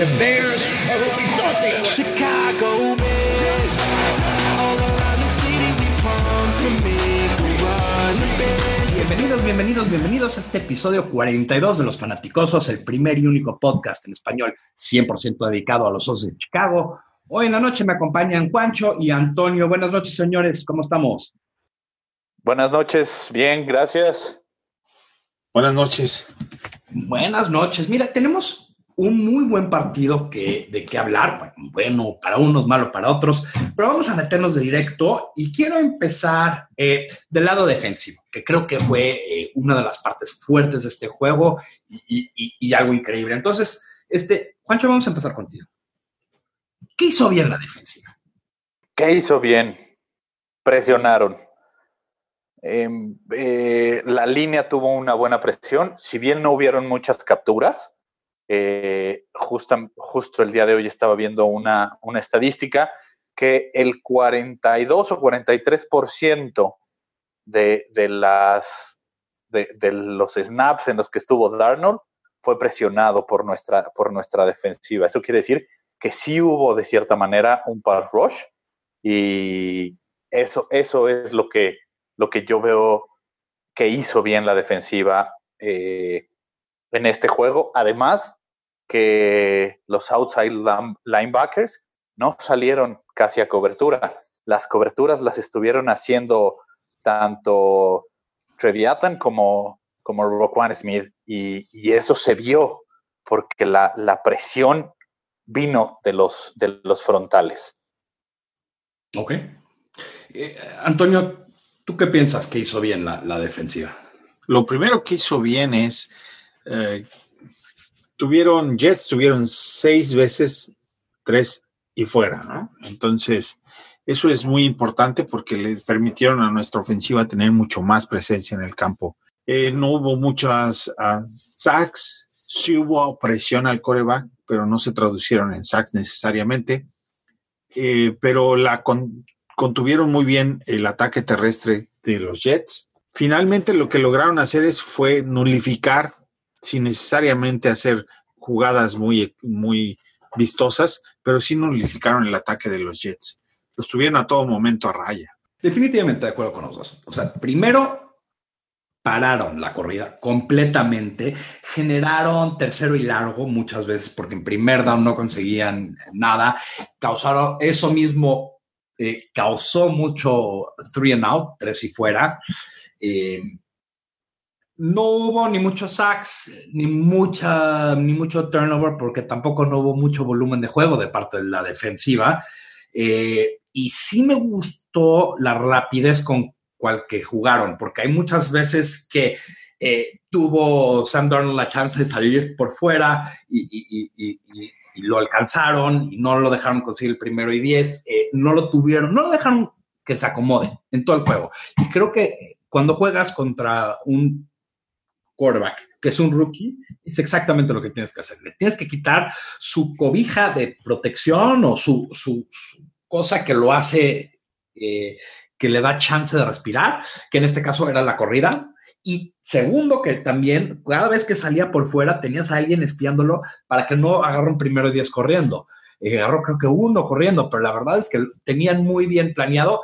The Bears are who we thought they were. Chicago Bears. All around the city we pump to make a run. The Bears. Bienvenidos, bienvenidos, bienvenidos a este episodio 42 de Los Fanaticosos, el primer y único podcast en español 100% dedicado a los Osos de Chicago. Hoy en la noche me acompañan Juancho y Antonio. Buenas noches, señores. ¿Cómo estamos? Buenas noches, bien, gracias. Buenas noches. Buenas noches. Mira, tenemos un muy buen partido que, de qué hablar. Bueno, para unos, malo para otros, pero vamos a meternos de directo y quiero empezar eh, del lado defensivo, que creo que fue eh, una de las partes fuertes de este juego y, algo increíble. Entonces, este, Juancho, vamos a empezar contigo. ¿Qué hizo bien la defensiva? ¿Qué hizo bien? Presionaron. Em, eh, la línea tuvo una buena presión, si bien no hubieron muchas capturas. Eh, justa- justo el día de hoy estaba viendo una, una estadística que el 42 o 43% de, de, las, de, de los snaps en los que estuvo Darnold fue presionado por nuestra, por nuestra defensiva. Eso quiere decir que sí hubo de cierta manera un pass rush y eso, eso es lo que, lo que yo veo que hizo bien la defensiva eh, en este juego. Además, que los outside line- linebackers no salieron casi a cobertura. Las coberturas las estuvieron haciendo tanto Treviatan como, como Roquan Smith y, y eso se vio porque la, la presión vino de los, de los frontales. Ok. Eh, Antonio, ¿tú qué piensas que hizo bien la, la defensiva? Lo primero que hizo bien es, eh, tuvieron, Jets tuvieron seis veces, tres y fuera, ¿no? Entonces, eso es muy importante porque le permitieron a nuestra ofensiva tener mucho más presencia en el campo. Eh, no hubo muchas ah, sacks, sí hubo presión al coreback, pero no se traducieron en sacks necesariamente. Eh, pero la con- contuvieron muy bien el ataque terrestre de los Jets. Finalmente lo que lograron hacer es fue nulificar sin necesariamente hacer jugadas muy, muy vistosas, pero sí nulificaron el ataque de los Jets. Los tuvieron a todo momento a raya. Definitivamente de acuerdo con los dos. O sea, primero pararon la corrida completamente, generaron tercero y largo muchas veces porque en primer down no conseguían nada, causaron eso mismo, eh, causó mucho three and out, tres y fuera. Eh, no hubo ni muchos sacks, ni mucha, ni mucho turnover, porque tampoco no hubo mucho volumen de juego de parte de la defensiva. Eh, y sí me gustó la rapidez con cual que jugaron, porque hay muchas veces que eh, tuvo Sam Darnold la chance de salir por fuera y, lo alcanzaron y no lo dejaron conseguir el primero y diez, eh, no lo tuvieron, no lo dejaron que se acomode en todo el juego. Y creo que cuando juegas contra un quarterback, que es un rookie, es exactamente lo que tienes que hacer. Le tienes que quitar su cobija de protección o su, su- su cosa que lo hace, eh, que le da chance de respirar, que en este caso era la corrida. Y segundo, que también cada vez que salía por fuera tenías a alguien espiándolo para que no agarre un primero y diez corriendo. Eh, agarró creo que uno corriendo, pero la verdad es que tenían muy bien planeado.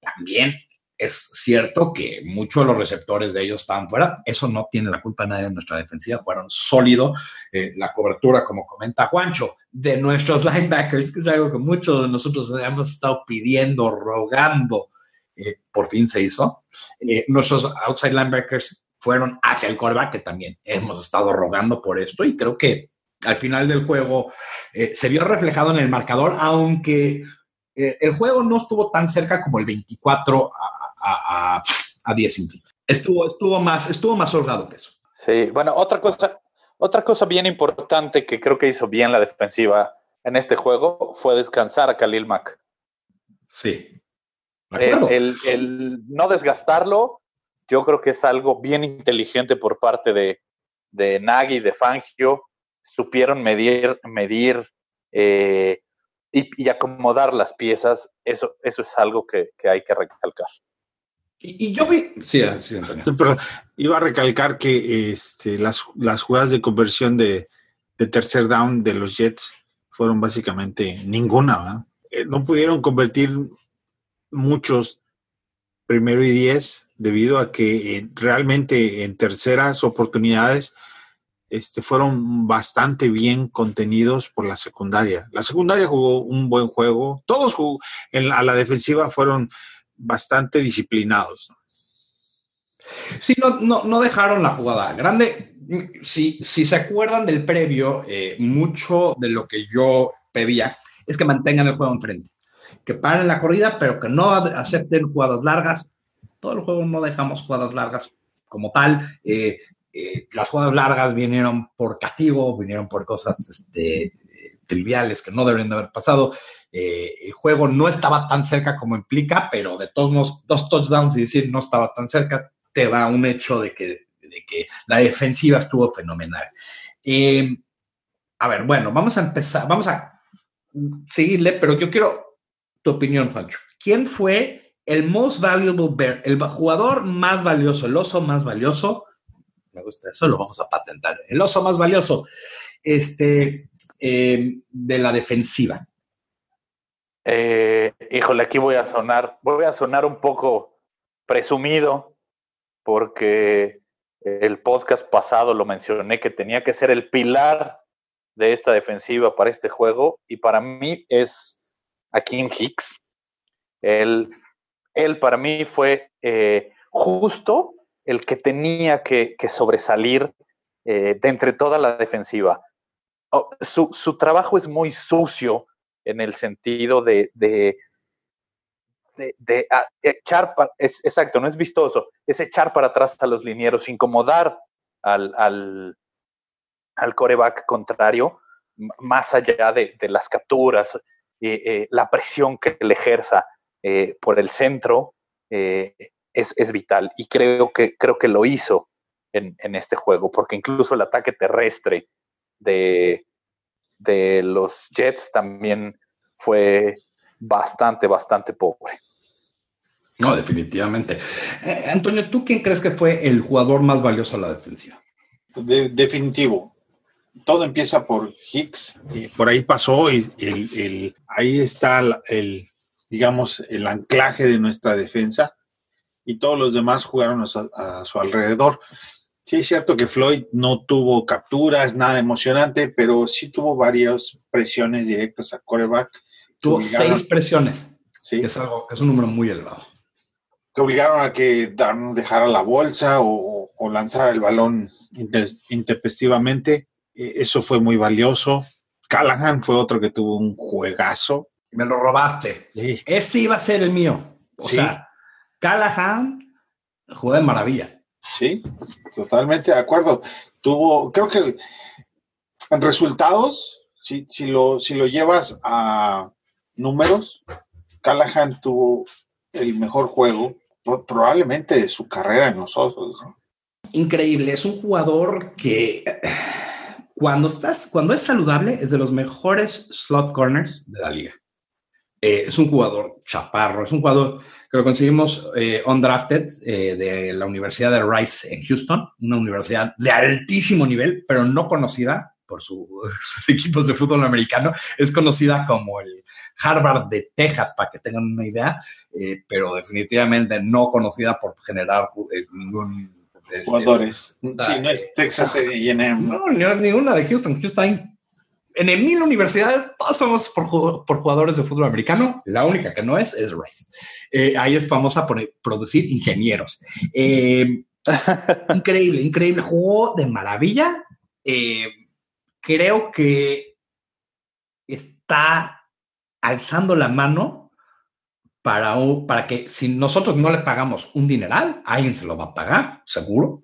También es cierto que muchos de los receptores de ellos estaban fuera. Eso no tiene la culpa nadie de nuestra defensiva. Fueron sólidos. Eh, la cobertura, como comenta Juancho, de nuestros linebackers, que es algo que muchos de nosotros hemos estado pidiendo, rogando. eh, por fin se hizo. Eh, nuestros outside linebackers fueron hacia el quarterback, que también hemos estado rogando por esto. Y creo que al final del juego se vio reflejado en el marcador, aunque el juego no estuvo tan cerca como el 24 a, a, a, a 10 implica. Estuvo, estuvo, más, estuvo más holgado que eso. Sí, bueno, otra cosa, otra cosa bien importante que creo que hizo bien la defensiva en este juego fue descansar a Khalil Mack. Sí. El, el, el, no desgastarlo, yo creo que es algo bien inteligente por parte de, de Nagy, de Fangio. Supieron medir, medir eh, y, y, acomodar las piezas. Eso, eso es algo que, que hay que recalcar. Y, y, yo vi. Sí, sí, Pero iba a recalcar que este, las, las jugadas de conversión de, de tercer down de los Jets fueron básicamente ninguna. ¿verdad? Eh, No pudieron convertir muchos primero y diez debido a que eh, realmente en terceras oportunidades este, fueron bastante bien contenidos por la secundaria. La secundaria jugó un buen juego. Todos jugó, en a la defensiva fueron bastante disciplinados. Sí, no, no, no dejaron la jugada grande. Si, si se acuerdan del previo, eh, mucho de lo que yo pedía es que mantengan el juego enfrente, que paren la corrida, pero que no acepten jugadas largas. Todo el juego no dejamos jugadas largas como tal. Eh, eh, las jugadas largas vinieron por castigo, vinieron por cosas este, triviales que no deberían de haber pasado. Eh, el juego no estaba tan cerca como implica, pero de todos modos, dos touchdowns y decir no estaba tan cerca, te da un hecho de que, de que la defensiva estuvo fenomenal. Eh, a ver, bueno, vamos a empezar, vamos a seguirle, pero yo quiero tu opinión, Juancho. ¿Quién fue el most valuable bear, el jugador más valioso, el oso más valioso? Me gusta eso, lo vamos a patentar. El oso más valioso este, eh, de la defensiva. Eh, híjole, aquí voy a sonar, voy a sonar un poco presumido, porque el podcast pasado lo mencioné que tenía que ser el pilar de esta defensiva para este juego, y para mí es Akeem Hicks. Él, él para mí fue eh, justo el que tenía que, que sobresalir eh, de entre toda la defensiva. Oh, su, su, trabajo es muy sucio en el sentido de, de, de, de a, echar, pa, es, exacto, no es vistoso, es echar para atrás a los linieros, incomodar al, al, al coreback contrario, más allá de, de las capturas, eh, eh, la presión que le ejerza eh, por el centro es, es, vital. Y creo que, creo que lo hizo en, en, este juego, porque incluso el ataque terrestre de, de los Jets también fue bastante, bastante pobre. No, definitivamente. Eh, Antonio, ¿tú quién crees que fue el jugador más valioso a la defensiva? De, definitivo. Todo empieza por Hicks, y por ahí pasó y el, el, ahí está el, el, digamos, el anclaje de nuestra defensa y todos los demás jugaron a, a su alrededor. Sí, es cierto que Floyd no tuvo capturas, nada emocionante, pero sí tuvo varias presiones directas a coreback. Tuvo seis presiones. Sí. Que es, algo, es un número muy elevado. Que obligaron a que Dan dejara la bolsa o, o lanzara el balón intempestivamente. Eso fue muy valioso. Callahan fue otro que tuvo un juegazo. Me lo robaste. Sí. Ese iba a ser el mío. O Sí. sea, Callahan jugó de maravilla. Sí, totalmente de acuerdo. Tuvo, creo que en resultados, si, si, lo, si lo llevas a números, Callahan tuvo el mejor juego probablemente de su carrera en nosotros. ¿no? Increíble, es un jugador que cuando estás, cuando es saludable, es de los mejores slot corners de la liga. Eh, es un jugador chaparro, es un jugador que lo conseguimos eh, undrafted eh, de la Universidad de Rice en Houston, una universidad de altísimo nivel, pero no conocida por su, sus equipos de fútbol americano, es conocida como el Harvard de Texas, para que tengan una idea, eh, pero definitivamente no conocida por generar ningún... Este, Jugadores. Sí, no es Texas A&M. No, no es ninguna de Houston. Houston en mil universidades, todas famosas por, por, jugadores de fútbol americano. La única que no es es Rice. Eh, ahí es famosa por producir ingenieros. Eh, increíble, increíble. Jugó de maravilla. Eh, creo que está alzando la mano para, para que si nosotros no le pagamos un dineral, alguien se lo va a pagar, seguro.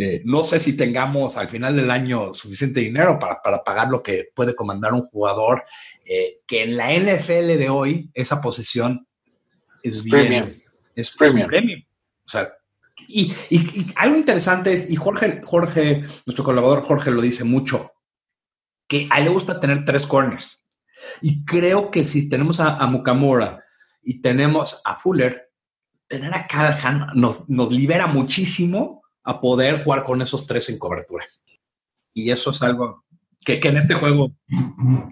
Eh, no sé si tengamos al final del año suficiente dinero para, para pagar lo que puede comandar un jugador eh, que en la NFL de hoy esa posición es, bien, premium. Es, premium. Es premium. O sea, y, y, y, algo interesante es, y Jorge, Jorge, nuestro colaborador Jorge lo dice mucho, que a él le gusta tener tres corners. Y creo que si tenemos a, a Mukamura y tenemos a Fuller, tener a Callahan nos, nos libera muchísimo a poder jugar con esos tres en cobertura. Y eso es algo que, que en este juego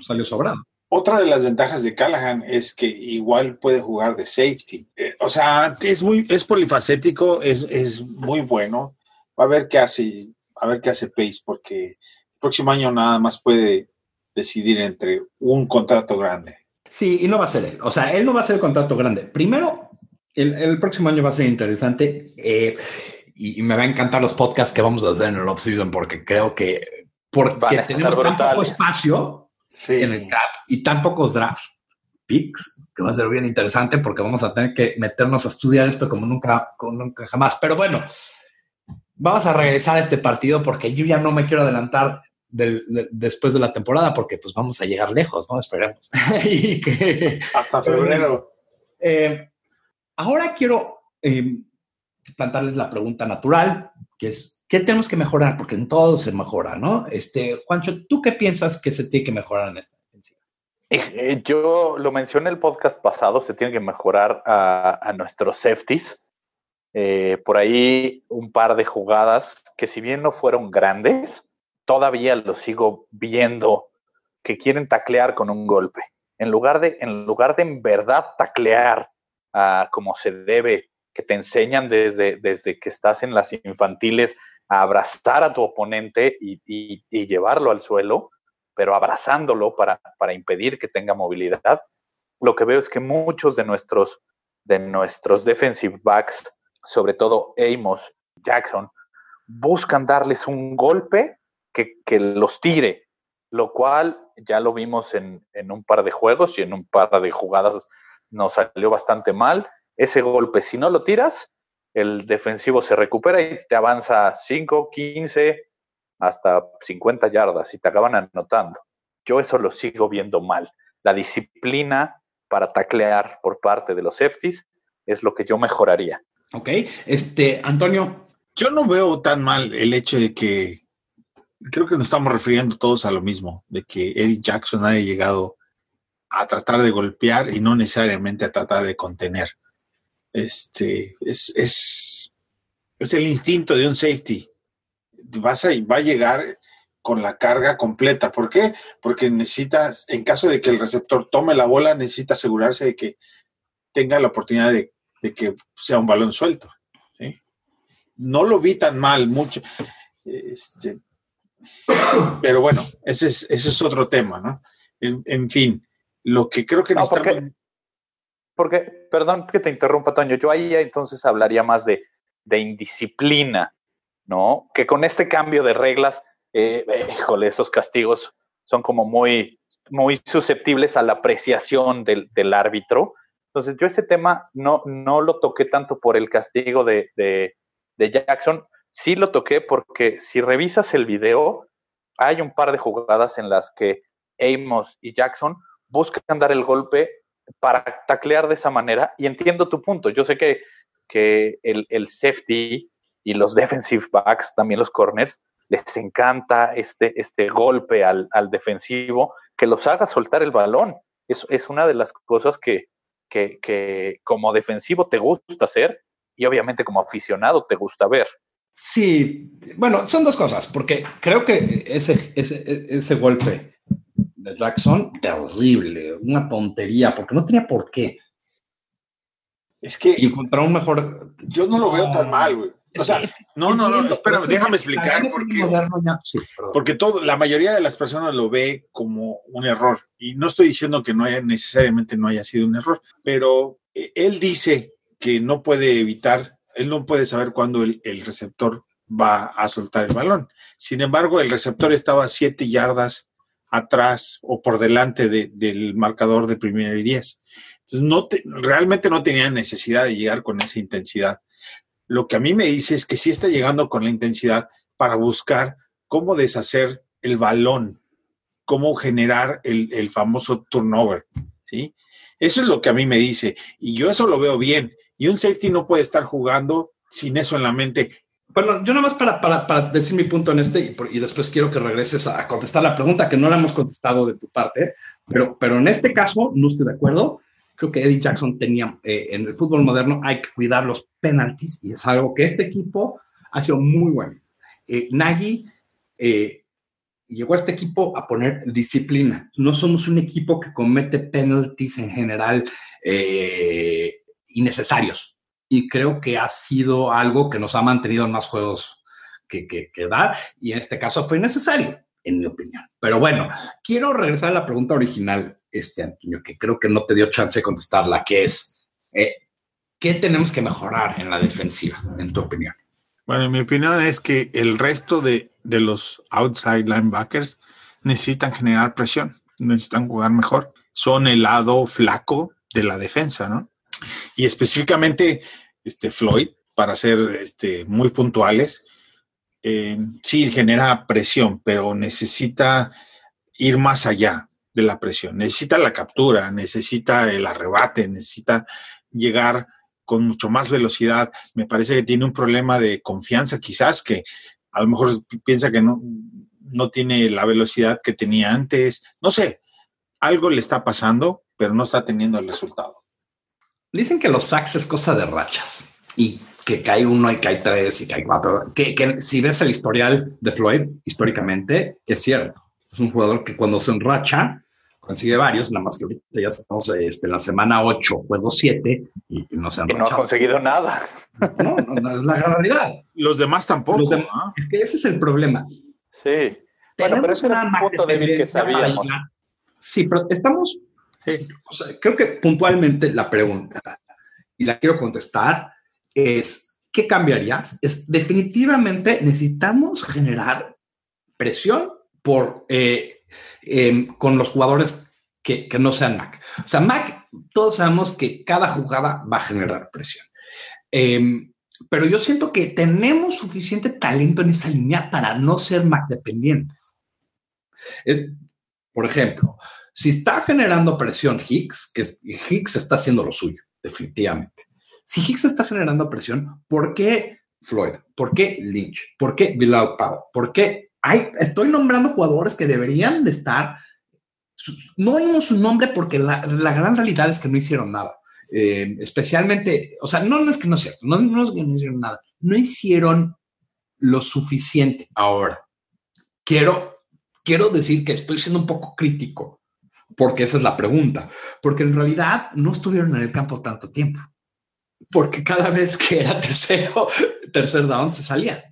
salió sobrado. Otra de las ventajas de Callahan es que igual puede jugar de safety. Eh, o sea, es muy, es polifacético, es, es muy bueno. Va a ver qué hace, a ver qué hace Pace, porque el próximo año nada más puede decidir entre un contrato grande. Sí, y no va a ser él. O sea, él no va a ser el contrato grande. Primero, el, el próximo año va a ser interesante eh, y, y me va a encantar los podcasts que vamos a hacer en el off-season porque creo que porque tenemos tan poco espacio Sí. en el cap y tan pocos draft picks que va a ser bien interesante porque vamos a tener que meternos a estudiar esto como nunca, como nunca jamás. Pero bueno, vamos a regresar a este partido porque yo ya no me quiero adelantar del- de- después de la temporada porque pues vamos a llegar lejos, ¿no? Esperemos. y que Hasta febrero. eh, ahora quiero eh, plantarles la pregunta natural, que es, ¿qué tenemos que mejorar? Porque en todo se mejora, ¿no? Este, Juancho, ¿tú qué piensas que se tiene que mejorar en esta defensiva? Eh, Yo lo mencioné en el podcast pasado, se tiene que mejorar a, nuestros safeties. Eh, por ahí un par de jugadas que si bien no fueron grandes, todavía los sigo viendo que quieren taclear con un golpe. En lugar de, en lugar de en verdad taclear ah, como se debe, que te enseñan desde, desde que estás en las infantiles a abrazar a tu oponente y, y- llevarlo al suelo, pero abrazándolo para, para impedir que tenga movilidad. Lo que veo es que muchos de nuestros, de nuestros defensive backs, sobre todo Amos, Jackson, buscan darles un golpe que, que los tire, lo cual ya lo vimos en, en un par de juegos y en un par de jugadas nos salió bastante mal. Ese golpe, si no lo tiras, el defensivo se recupera y te avanza 5, 15, hasta 50 yardas y te acaban anotando. Yo eso lo sigo viendo mal. La disciplina para taclear por parte de los safeties es lo que yo mejoraría. Ok, este, Antonio, Yo no veo tan mal el hecho de que creo que nos estamos refiriendo todos a lo mismo, de que Eddie Jackson haya llegado a tratar de golpear y no necesariamente a tratar de contener. Este es, es, es el instinto de un safety. Vas a, va a llegar con la carga completa. ¿Por qué? Porque necesitas, en caso de que el receptor tome la bola, necesita asegurarse de que tenga la oportunidad de, de que sea un balón suelto. ¿sí? No lo vi tan mal, mucho. Este, pero bueno, ese es, ese es otro tema, ¿no? En, en fin, lo que creo que No, necesitamos. Porque, perdón que te interrumpa, Toño, yo ahí entonces hablaría más de, de indisciplina, ¿no? Que con este cambio de reglas, eh, híjole, esos castigos son como muy, muy susceptibles a la apreciación del, del árbitro. Entonces, yo ese tema no, no lo toqué tanto por el castigo de, de, de Jackson, sí lo toqué porque si revisas el video, hay un par de jugadas en las que Amos y Jackson buscan dar el golpe para taclear de esa manera y entiendo tu punto. Yo sé que, que el, el safety y los defensive backs, también los corners, les encanta este, este golpe al, al defensivo que los haga soltar el balón. Es, es una de las cosas que, que, que como defensivo te gusta hacer y obviamente como aficionado te gusta ver. Sí, bueno, son dos cosas, porque creo que ese, ese, ese golpe de Jackson, terrible, una tontería, porque no tenía por qué. Es que Y contra un mejor. yo no lo veo tan mal, güey. O sea, no, no, no, espérame, déjame explicar porque, moderno ya- sí, perdón. porque todo, la mayoría de las personas lo ve como un error. Y no estoy diciendo que no haya necesariamente no haya sido un error, pero eh, él dice que no puede evitar, él no puede saber cuándo el, el receptor va a soltar el balón. Sin embargo, el receptor estaba siete yardas atrás o por delante de- del marcador de primera y diez. No te- realmente no tenía necesidad de llegar con esa intensidad. Lo que a mí me dice es que sí está llegando con la intensidad para buscar cómo deshacer el balón, cómo generar el, el famoso turnover, ¿sí? Eso es lo que a mí me dice. Y yo eso lo veo bien. Y un safety no puede estar jugando sin eso en la mente. Bueno, yo nada más para, para, para decir mi punto en este y, y después quiero que regreses a contestar la pregunta que no la hemos contestado de tu parte, pero, pero en este caso no estoy de acuerdo. Creo que Eddie Jackson tenía, eh, en el fútbol moderno hay que cuidar los penaltis y es algo que este equipo ha sido muy bueno. Eh, Nagy, eh, llegó a este equipo a poner disciplina. No somos un equipo que comete penalties en general eh, innecesarios. Y creo que ha sido algo que nos ha mantenido en más juegos que, que, dar. Y en este caso fue necesario, en mi opinión. Pero bueno, quiero regresar a la pregunta original, este Antonio, que creo que no te dio chance de contestarla, que es, eh, ¿qué tenemos que mejorar en la defensiva, en tu opinión? Bueno, mi opinión es que el resto de, de los outside linebackers necesitan generar presión, necesitan jugar mejor. Son el lado flaco de la defensa, ¿no? Y específicamente este Floyd, para ser este, muy puntuales, eh, sí genera presión, pero necesita ir más allá de la presión. Necesita la captura, necesita el arrebate, necesita llegar con mucho más velocidad. Me parece que tiene un problema de confianza, quizás, que a lo mejor piensa que no, no tiene la velocidad que tenía antes. No sé, algo le está pasando, pero no está teniendo el resultado. Dicen que los sacks es cosa de rachas y que cae uno y cae tres y cae cuatro. Que, que si ves el historial de Floyd, históricamente, es cierto. Es un jugador que cuando se enracha, consigue varios, nada más que ahorita ya estamos este, en la semana 8, juego 7 y, y no se han Y no ha conseguido nada. No, no, no, es la realidad. Los demás tampoco. Los demás- ¿ah? Es que ese es el problema. Sí. Bueno, pero ese era una un punto débil que sabíamos. Sí, pero estamos, Creo que puntualmente la pregunta, y la quiero contestar, es, ¿qué cambiarías? Es definitivamente necesitamos generar presión por, eh, em, con los jugadores que, que no sean Mac. O sea, Mac, todos sabemos que cada jugada va a generar presión. Em, pero yo siento que tenemos suficiente talento en esa línea para no ser Mac dependientes. Eh, por ejemplo, si está generando presión Hicks, que Hicks está haciendo lo suyo, definitivamente. Si Hicks está generando presión, ¿por qué Floyd? ¿Por qué Lynch? ¿Por qué Bilal Powell? ¿Por qué? Hay, estoy nombrando jugadores que deberían de estar. No oímos su nombre porque la, gran realidad es que no hicieron nada. Eh, especialmente, o sea, no, es que no es cierto, no, no es que no hicieron nada, no hicieron lo suficiente ahora. Quiero, quiero decir que estoy siendo un poco crítico, porque esa es la pregunta, porque en realidad no estuvieron en el campo tanto tiempo, porque cada vez que era tercero, tercer down se salían.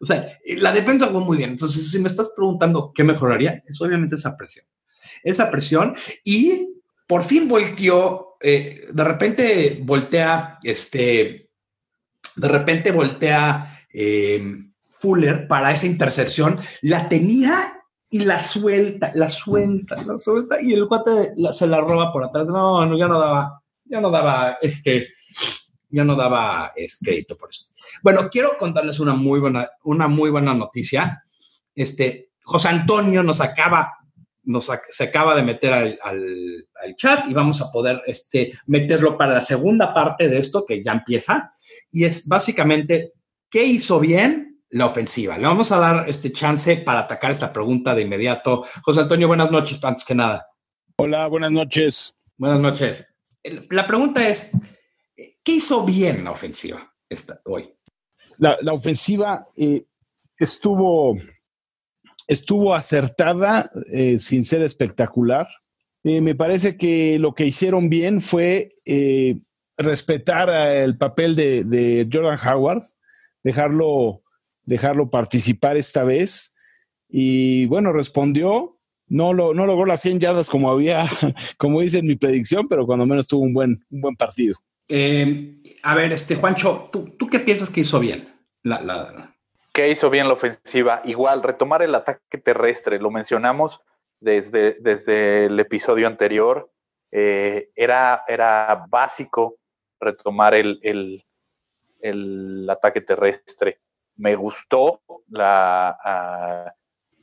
O sea, la defensa fue muy bien. Entonces, si me estás preguntando qué mejoraría, es obviamente esa presión. Esa presión y por fin volteó, eh, de repente voltea, este, de repente voltea eh, Fuller para esa intercepción, la tenía y la suelta, la suelta, la suelta y el cuate se la roba por atrás. No, no, ya no daba, ya no daba, este, ya no daba este, crédito por eso. Bueno, quiero contarles una muy buena, una muy buena noticia. Este, José Antonio nos acaba, nos ac- se acaba de meter al, al- al chat y vamos a poder este, meterlo para la segunda parte de esto que ya empieza. Y es básicamente, ¿qué hizo bien la ofensiva? Le vamos a dar este chance para atacar esta pregunta de inmediato. José Antonio, buenas noches, antes que nada. Hola, buenas noches. Buenas noches. La pregunta es, ¿qué hizo bien la ofensiva esta, hoy? La, la ofensiva eh, estuvo, estuvo acertada eh, sin ser espectacular. Eh, me parece que lo que hicieron bien fue respetar el papel de, de Jordan Howard, dejarlo, dejarlo participar esta vez. Y bueno, respondió. No, lo, no logró las 100 yardas como había, como dice en mi predicción, pero cuando menos tuvo un buen, un buen partido. Eh, a ver, este Juancho, ¿tú, ¿tú qué piensas que hizo bien? La, la- ¿Qué hizo bien la ofensiva? Igual, retomar el ataque terrestre, lo mencionamos desde, desde el episodio anterior. eh, era, era básico retomar el, el, el ataque terrestre. Me gustó ah,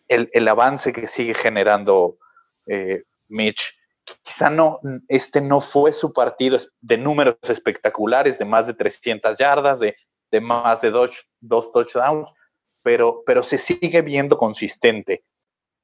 el, avance que sigue generando eh, Mitch. Quizá no, este no fue su partido de números espectaculares, de más de 300 yardas, de, más de dos, dos touchdowns, pero, pero se sigue viendo consistente.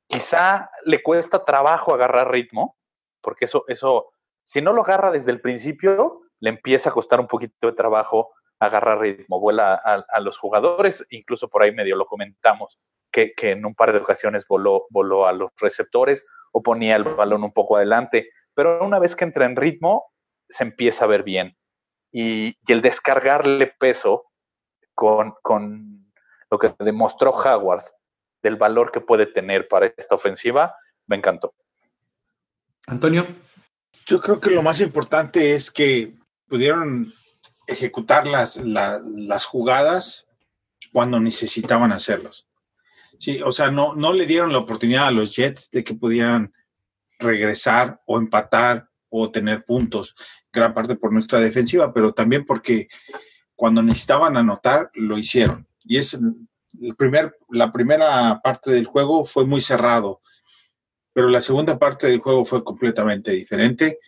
Quizá le cuesta trabajo agarrar ritmo, porque eso, eso, si no lo agarra desde el principio, le empieza a costar un poquito de trabajo agarrar ritmo, vuela a, a los jugadores, incluso por ahí medio lo comentamos que, que en un par de ocasiones voló, voló a los receptores o ponía el balón un poco adelante. Pero una vez que entra en ritmo, se empieza a ver bien. Y, y el descargarle peso con, con lo que demostró Howard del valor que puede tener para esta ofensiva, me encantó. Antonio. Yo creo que lo más importante es que pudieron ejecutar las, la- las jugadas cuando necesitaban hacerlos. Sí, o sea, no, no le dieron la oportunidad a los Jets de que pudieran regresar o empatar o tener puntos, gran parte por nuestra defensiva, pero también porque cuando necesitaban anotar, lo hicieron. Y es el primer, la primera parte del juego fue muy cerrado, pero la segunda parte del juego fue completamente diferente.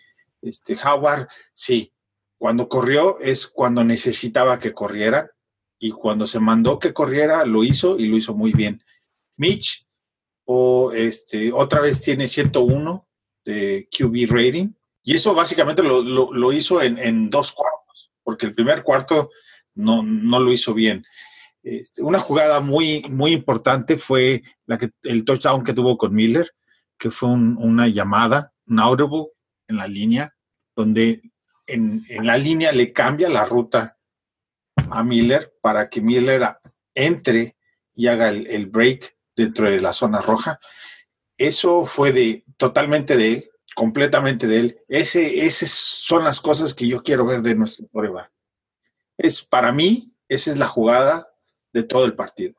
Este, Howard, sí, cuando corrió es cuando necesitaba que corriera y cuando se mandó que corriera lo hizo y lo hizo muy bien. Mitch, o este, otra vez tiene 101 de QB rating y eso básicamente lo, lo- hizo en, en dos cuartos, porque el primer cuarto no, no lo hizo bien. Este, una jugada muy, muy importante fue la que, el touchdown que tuvo con Miller, que fue un- una llamada, un audible en la línea, donde en, la línea le cambia la ruta a Miller para que Miller entre y haga el, break dentro de la zona roja. Eso fue de totalmente de él, completamente de él. Ese, esas son las cosas que yo quiero ver de nuestro coreback. Es para mí, esa es la jugada de todo el partido.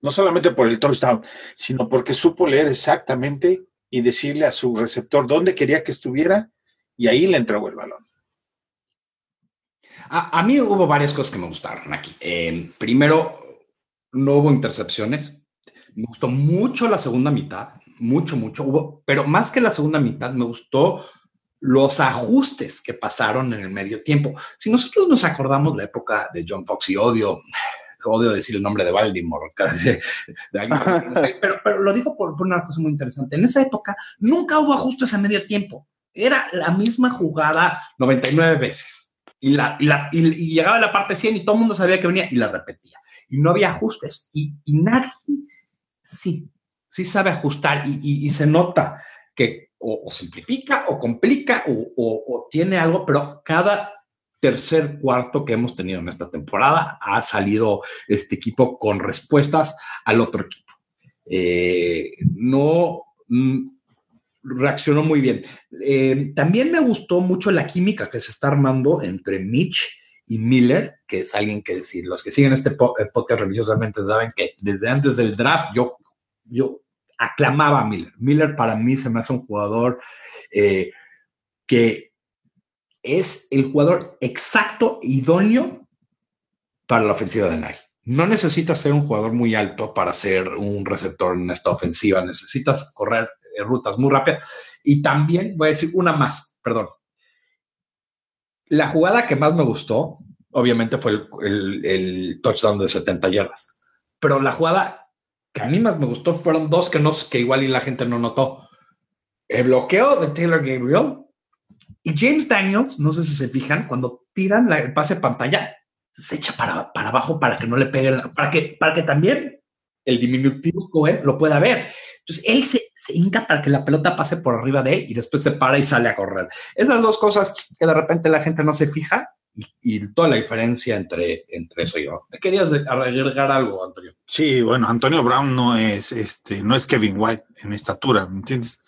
No solamente por el touchdown, sino porque supo leer exactamente y decirle a su receptor dónde quería que estuviera y ahí le entregó el balón. A, a mí hubo varias cosas que me gustaron aquí. Eh, primero, no hubo intercepciones. Me gustó mucho la segunda mitad, mucho, mucho. Hubo, pero más que la segunda mitad, me gustó los ajustes que pasaron en el medio tiempo. Si nosotros nos acordamos la época de John Fox y odio, odio decir el nombre de Baltimore, de pero, pero lo digo por, por una cosa muy interesante. En esa época nunca hubo ajustes a medio tiempo. Era la misma jugada 99 veces. Y, llegaba la parte 100 y todo el mundo sabía que venía y la repetía. Y no había ajustes. Y, nadie, sí, sí sabe ajustar y, se nota que o, simplifica o complica o tiene algo, pero cada tercer cuarto que hemos tenido en esta temporada ha salido este equipo con respuestas al otro equipo. Eh, no mm, reaccionó muy bien. Eh, también me gustó mucho la química que se está armando entre Mitch y Miller, que es alguien que si los que siguen este po podcast religiosamente saben que desde antes del draft yo, yo aclamaba a Miller. Miller para mí se me hace un jugador eh, que es el jugador exacto, idóneo para la ofensiva de Nike. No necesitas ser un jugador muy alto para ser un receptor en esta ofensiva. Necesitas correr eh, rutas muy rápidas. Y también voy a decir una más, perdón. La jugada que más me gustó, obviamente, fue el, el, el touchdown de 70 yardas. Pero la jugada que a mí más me gustó fueron dos que, no, que igual y la gente no notó. El bloqueo de Taylor Gabriel y James Daniels, no sé si se fijan, cuando tiran la, el pase pantalla, se echa para, para abajo para que no le peguen, para que, para que también el diminutivo Cohen lo pueda ver. Entonces él se, se hinca para que la pelota pase por arriba de él y después se para y sale a correr. Esas dos cosas que de repente la gente no se fija y, y toda la diferencia entre, entre eso y yo. ¿Me querías agregar algo, Antonio? Sí, bueno, Antonio Brown no es, este, no es Kevin White en estatura, ¿me entiendes?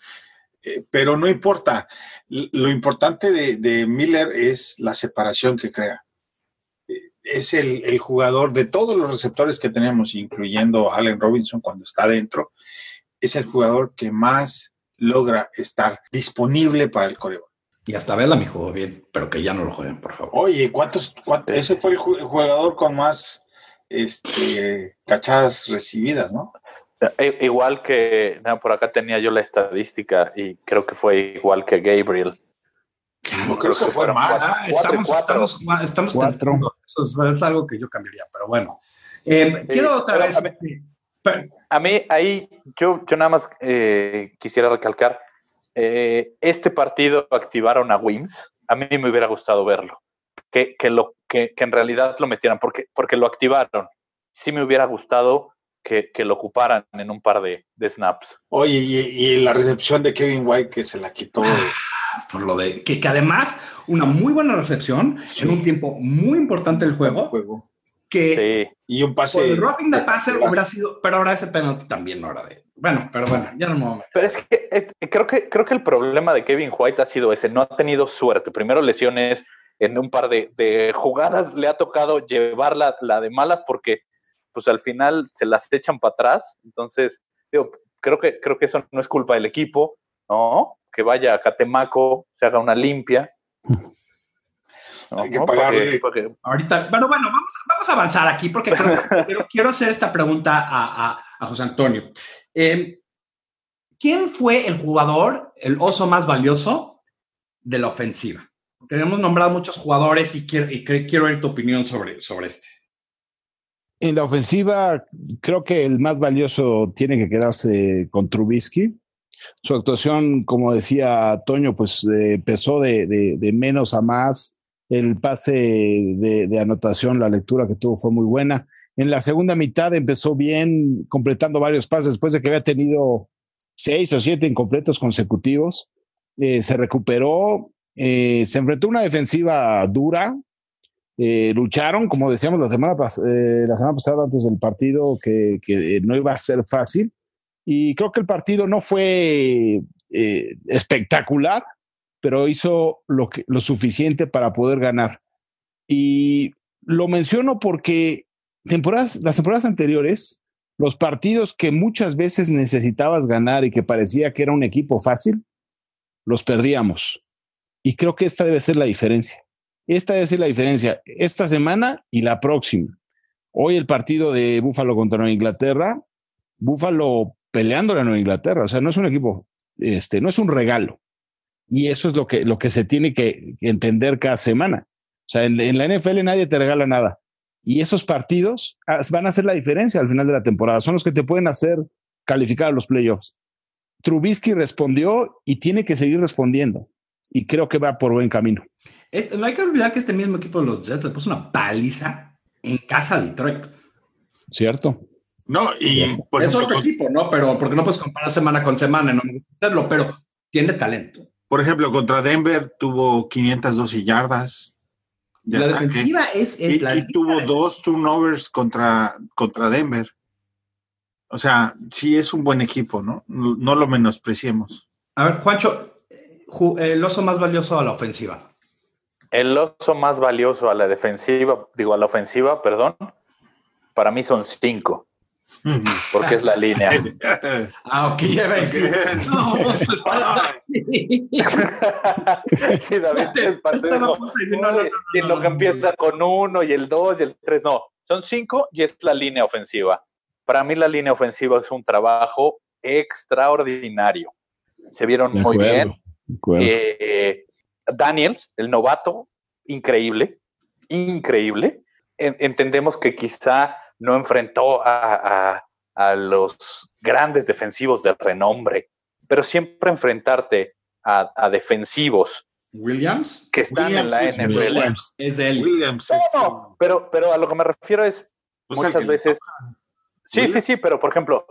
Eh, pero no importa. Lo importante de, de, Miller es la separación que crea. Es el, el, jugador de todos los receptores que tenemos, incluyendo Allen Robinson cuando está dentro, es el jugador que más logra estar disponible para el coreo. Y hasta Bellamy jugó bien, pero que ya no lo jueguen, por favor. Oye, ¿cuántos? cuántos ese fue el jugador con más este, cachadas recibidas, ¿no? E, Igual que, no, por acá tenía yo la estadística y creo que fue igual que Gabriel. No creo que fue más. Ah, estamos, cuatro, estamos, estamos cuatro. Eso es, es, algo que yo cambiaría, pero bueno. Eh, sí, quiero otra vez. Mí, a mí, ahí yo, yo nada más eh, quisiera recalcar, eh, este partido activaron a Wims, a mí me hubiera gustado verlo, que, que, lo, que, que en realidad lo metieran, porque, porque lo activaron. Sí me hubiera gustado que, que lo ocuparan en un par de, de snaps. Oye, y, y la recepción de Kevin White que se la quitó. Por lo de que, que además, una muy buena recepción Sí. en un tiempo muy importante del juego, juego. Que Sí. Y un pase. el roughing the passer hubiera sido, pero ahora ese penalti también no era de. Bueno, pero bueno, ya no me voy a meter. Pero es que eh, creo que creo que el problema de Kevin White ha sido ese, no ha tenido suerte. Primero lesiones en un par de, de jugadas, le ha tocado llevar la, la de malas porque pues al final se las echan para atrás. Entonces, digo, creo que creo que eso no es culpa del equipo, ¿no? Que vaya a Catemaco, se haga una limpia. ¿No? Hay que pagarle. porque- Ahorita, pero bueno, vamos, vamos a avanzar aquí porque quiero hacer esta pregunta a, a- a José Antonio. Eh, ¿Quién fue el jugador, el oso más valioso de la ofensiva? Porque hemos nombrado muchos jugadores y quiero, y quiero oír tu opinión sobre, sobre este. En la ofensiva, creo que el más valioso tiene que quedarse con Trubisky. Su actuación, como decía Toño, pues eh, empezó de, de- de menos a más. El pase de, anotación, la lectura que tuvo fue muy buena. En la segunda mitad empezó bien, completando varios pases después de que había tenido seis o siete incompletos consecutivos. Eh, se recuperó, eh, se enfrentó a una defensiva dura, eh, lucharon, como decíamos la semana, pas- eh, la semana pasada antes del partido, que, no iba a ser fácil. Y creo que el partido no fue espectacular, pero hizo lo, que, lo suficiente para poder ganar. Y lo menciono porque temporadas, las temporadas anteriores, los partidos que muchas veces necesitabas ganar y que parecía que era un equipo fácil, los perdíamos. Y creo que esta debe ser la diferencia. Esta debe ser la diferencia esta semana y la próxima. Hoy el partido de Búfalo contra Nueva Inglaterra, Búfalo peleándole a Nueva Inglaterra, o sea, no es un equipo, este, no es un regalo. Y eso es lo que, lo que se tiene que entender cada semana. O sea, en, en la NFL nadie te regala nada. Y esos partidos van a hacer la diferencia al final de la temporada. Son los que te pueden hacer calificar a los playoffs. Trubisky respondió y tiene que seguir respondiendo. Y creo que va por buen camino. Es- no hay que olvidar que este mismo equipo de los Jets le puso una paliza en casa a Detroit. ¿Cierto? No, y por es ejemplo, otro equipo, ¿no? Pero porque no puedes comparar semana con semana, no me gusta hacerlo, pero tiene talento. Por ejemplo, contra Denver tuvo 512 yardas. de la ataque. defensiva es, es Y, la y tuvo dos turnovers contra, contra Denver. O sea, sí es un buen equipo, ¿no? No, no lo menospreciemos. A ver, Juancho, ju- el oso más valioso a la ofensiva. El oso más valioso a la defensiva, digo a la ofensiva, perdón, para mí son cinco, porque es la línea. Ah, ok, ya ves. No, vamos a estar aquí. sí, David se espantó y dijo, No, no, no, "Oye, y en lo que empieza con uno y el dos y el tres, no, son cinco y es la línea ofensiva. Para mí la línea ofensiva es un trabajo extraordinario. Se vieron muy bien. Eh, Daniels, el novato, increíble, increíble. En- entendemos que quizá no enfrentó a, a- a los grandes defensivos de renombre, pero siempre enfrentarte a, a defensivos Williams que están en la NFL. Williams. es de él. Williams. No, es- no, pero, pero a lo que me refiero es pues, muchas veces. Sí, sí, sí, pero por ejemplo,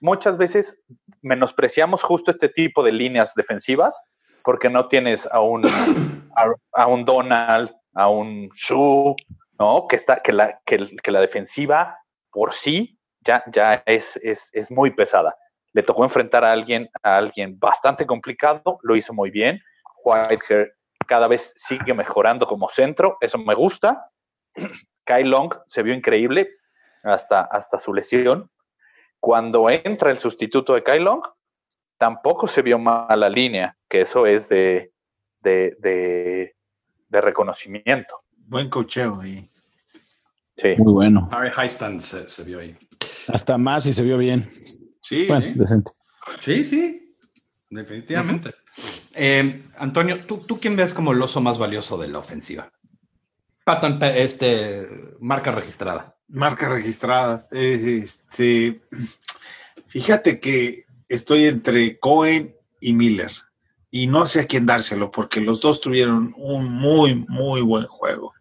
muchas veces menospreciamos justo este tipo de líneas defensivas porque no tienes a un a, a un Donald, a un Shu, ¿no? Que está que la que, la defensiva por sí ya ya es, es es muy pesada. Le tocó enfrentar a alguien a alguien bastante complicado, lo hizo muy bien. Whitehair cada vez sigue mejorando como centro, eso me gusta. Kai Long se vio increíble hasta, hasta su lesión. Cuando entra el sustituto de Kai Long, tampoco se vio mal la línea, que eso es de, de, de reconocimiento. Buen cocheo ahí. Sí. Muy bueno. Harry Highstand se, se vio ahí. Hasta más y se vio bien. Sí, Bueno, decente. Sí, sí, definitivamente. Eh, Antonio, ¿tú, ¿tú quién ves como el oso más valioso de la ofensiva? Patton, pe- este, marca registrada. marca registrada. Eh, Este, fíjate que estoy entre Cohen y Miller y no sé a quién dárselo porque los dos tuvieron un muy, muy buen juego.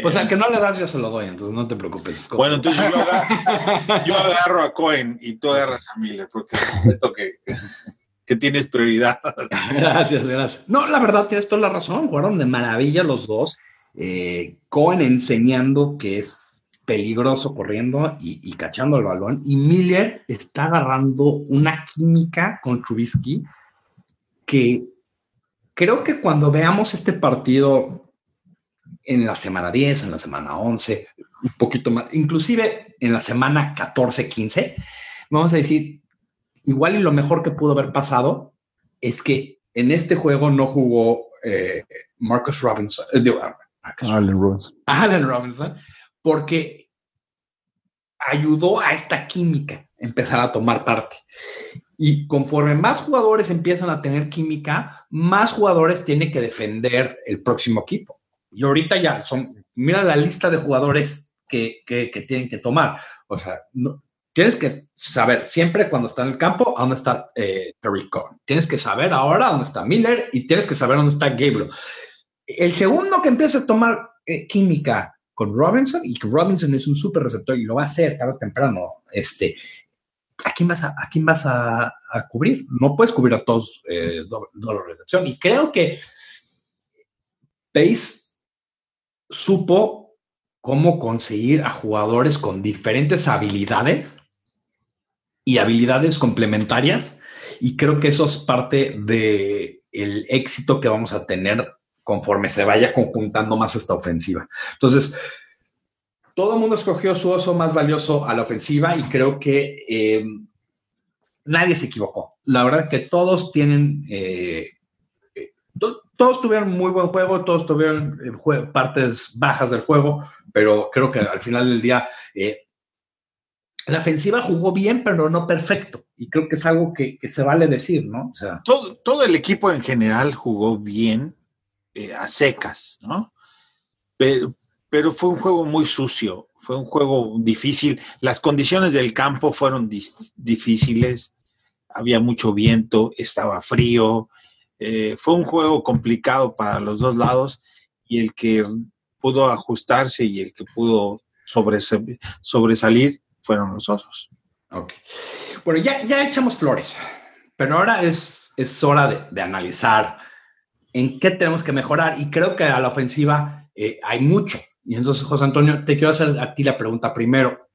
Pues al que no le das, yo se lo doy, entonces no te preocupes. Bueno, entonces yo agarro, yo agarro a Cohen y tú agarras a Miller, porque siento que, que tienes prioridad. Gracias, gracias. No, la verdad tienes toda la razón. Jugaron de maravilla los dos. Eh, Cohen enseñando que es peligroso corriendo y, y cachando el balón. Y Miller está agarrando una química con Trubisky que creo que cuando veamos este partido en la semana 10, en la semana 11, un poquito más, inclusive en la semana 14, 15, vamos a decir, igual y lo mejor que pudo haber pasado es que en este juego no jugó eh, Marcus Robinson, eh, digo, ah, Marcus Allen Robinson. Allen Robinson, porque ayudó a esta química empezar a tomar parte. Y conforme más jugadores empiezan a tener química, más jugadores tiene que defender el próximo equipo. Y ahorita ya son, mira la lista de jugadores que, que, tienen que tomar. O sea, tienes que saber siempre cuando está en el campo a dónde está eh, Terry Cohen. Tienes que saber ahora dónde está Miller y tienes que saber dónde está Gabriel. El segundo que empieza a tomar eh, química con Robinson y que Robinson es un súper receptor y lo va a hacer tarde o temprano, este, ¿a quién vas a, a, quién vas a, a cubrir? No puedes cubrir a todos eh, doble recepción. Y creo que Pace supo cómo conseguir a jugadores con diferentes habilidades y habilidades complementarias. Y creo que eso es parte del el éxito que vamos a tener conforme se vaya conjuntando más esta ofensiva. Entonces, todo el mundo escogió su oso más valioso a la ofensiva y creo que eh, nadie se equivocó. La verdad que todos tienen, eh, to todos tuvieron muy buen juego, todos tuvieron eh, partes bajas del juego, pero creo que al final del día eh, la ofensiva jugó bien, pero no perfecto. Y creo que es algo que, se vale decir, ¿no? Todo, el equipo en general jugó bien eh, a secas, ¿no? Pero fue un juego muy sucio, fue un juego difícil. Las condiciones del campo fueron difíciles, había mucho viento, estaba frío. Eh, fue un juego complicado para los dos lados y el que pudo ajustarse y el que pudo sobres sobresalir fueron los osos. Ok. Bueno, ya, ya echamos flores, pero ahora es, es hora de, de analizar en qué tenemos que mejorar y creo que a la ofensiva eh, hay mucho. Y entonces, José Antonio, te quiero hacer a ti la pregunta primero.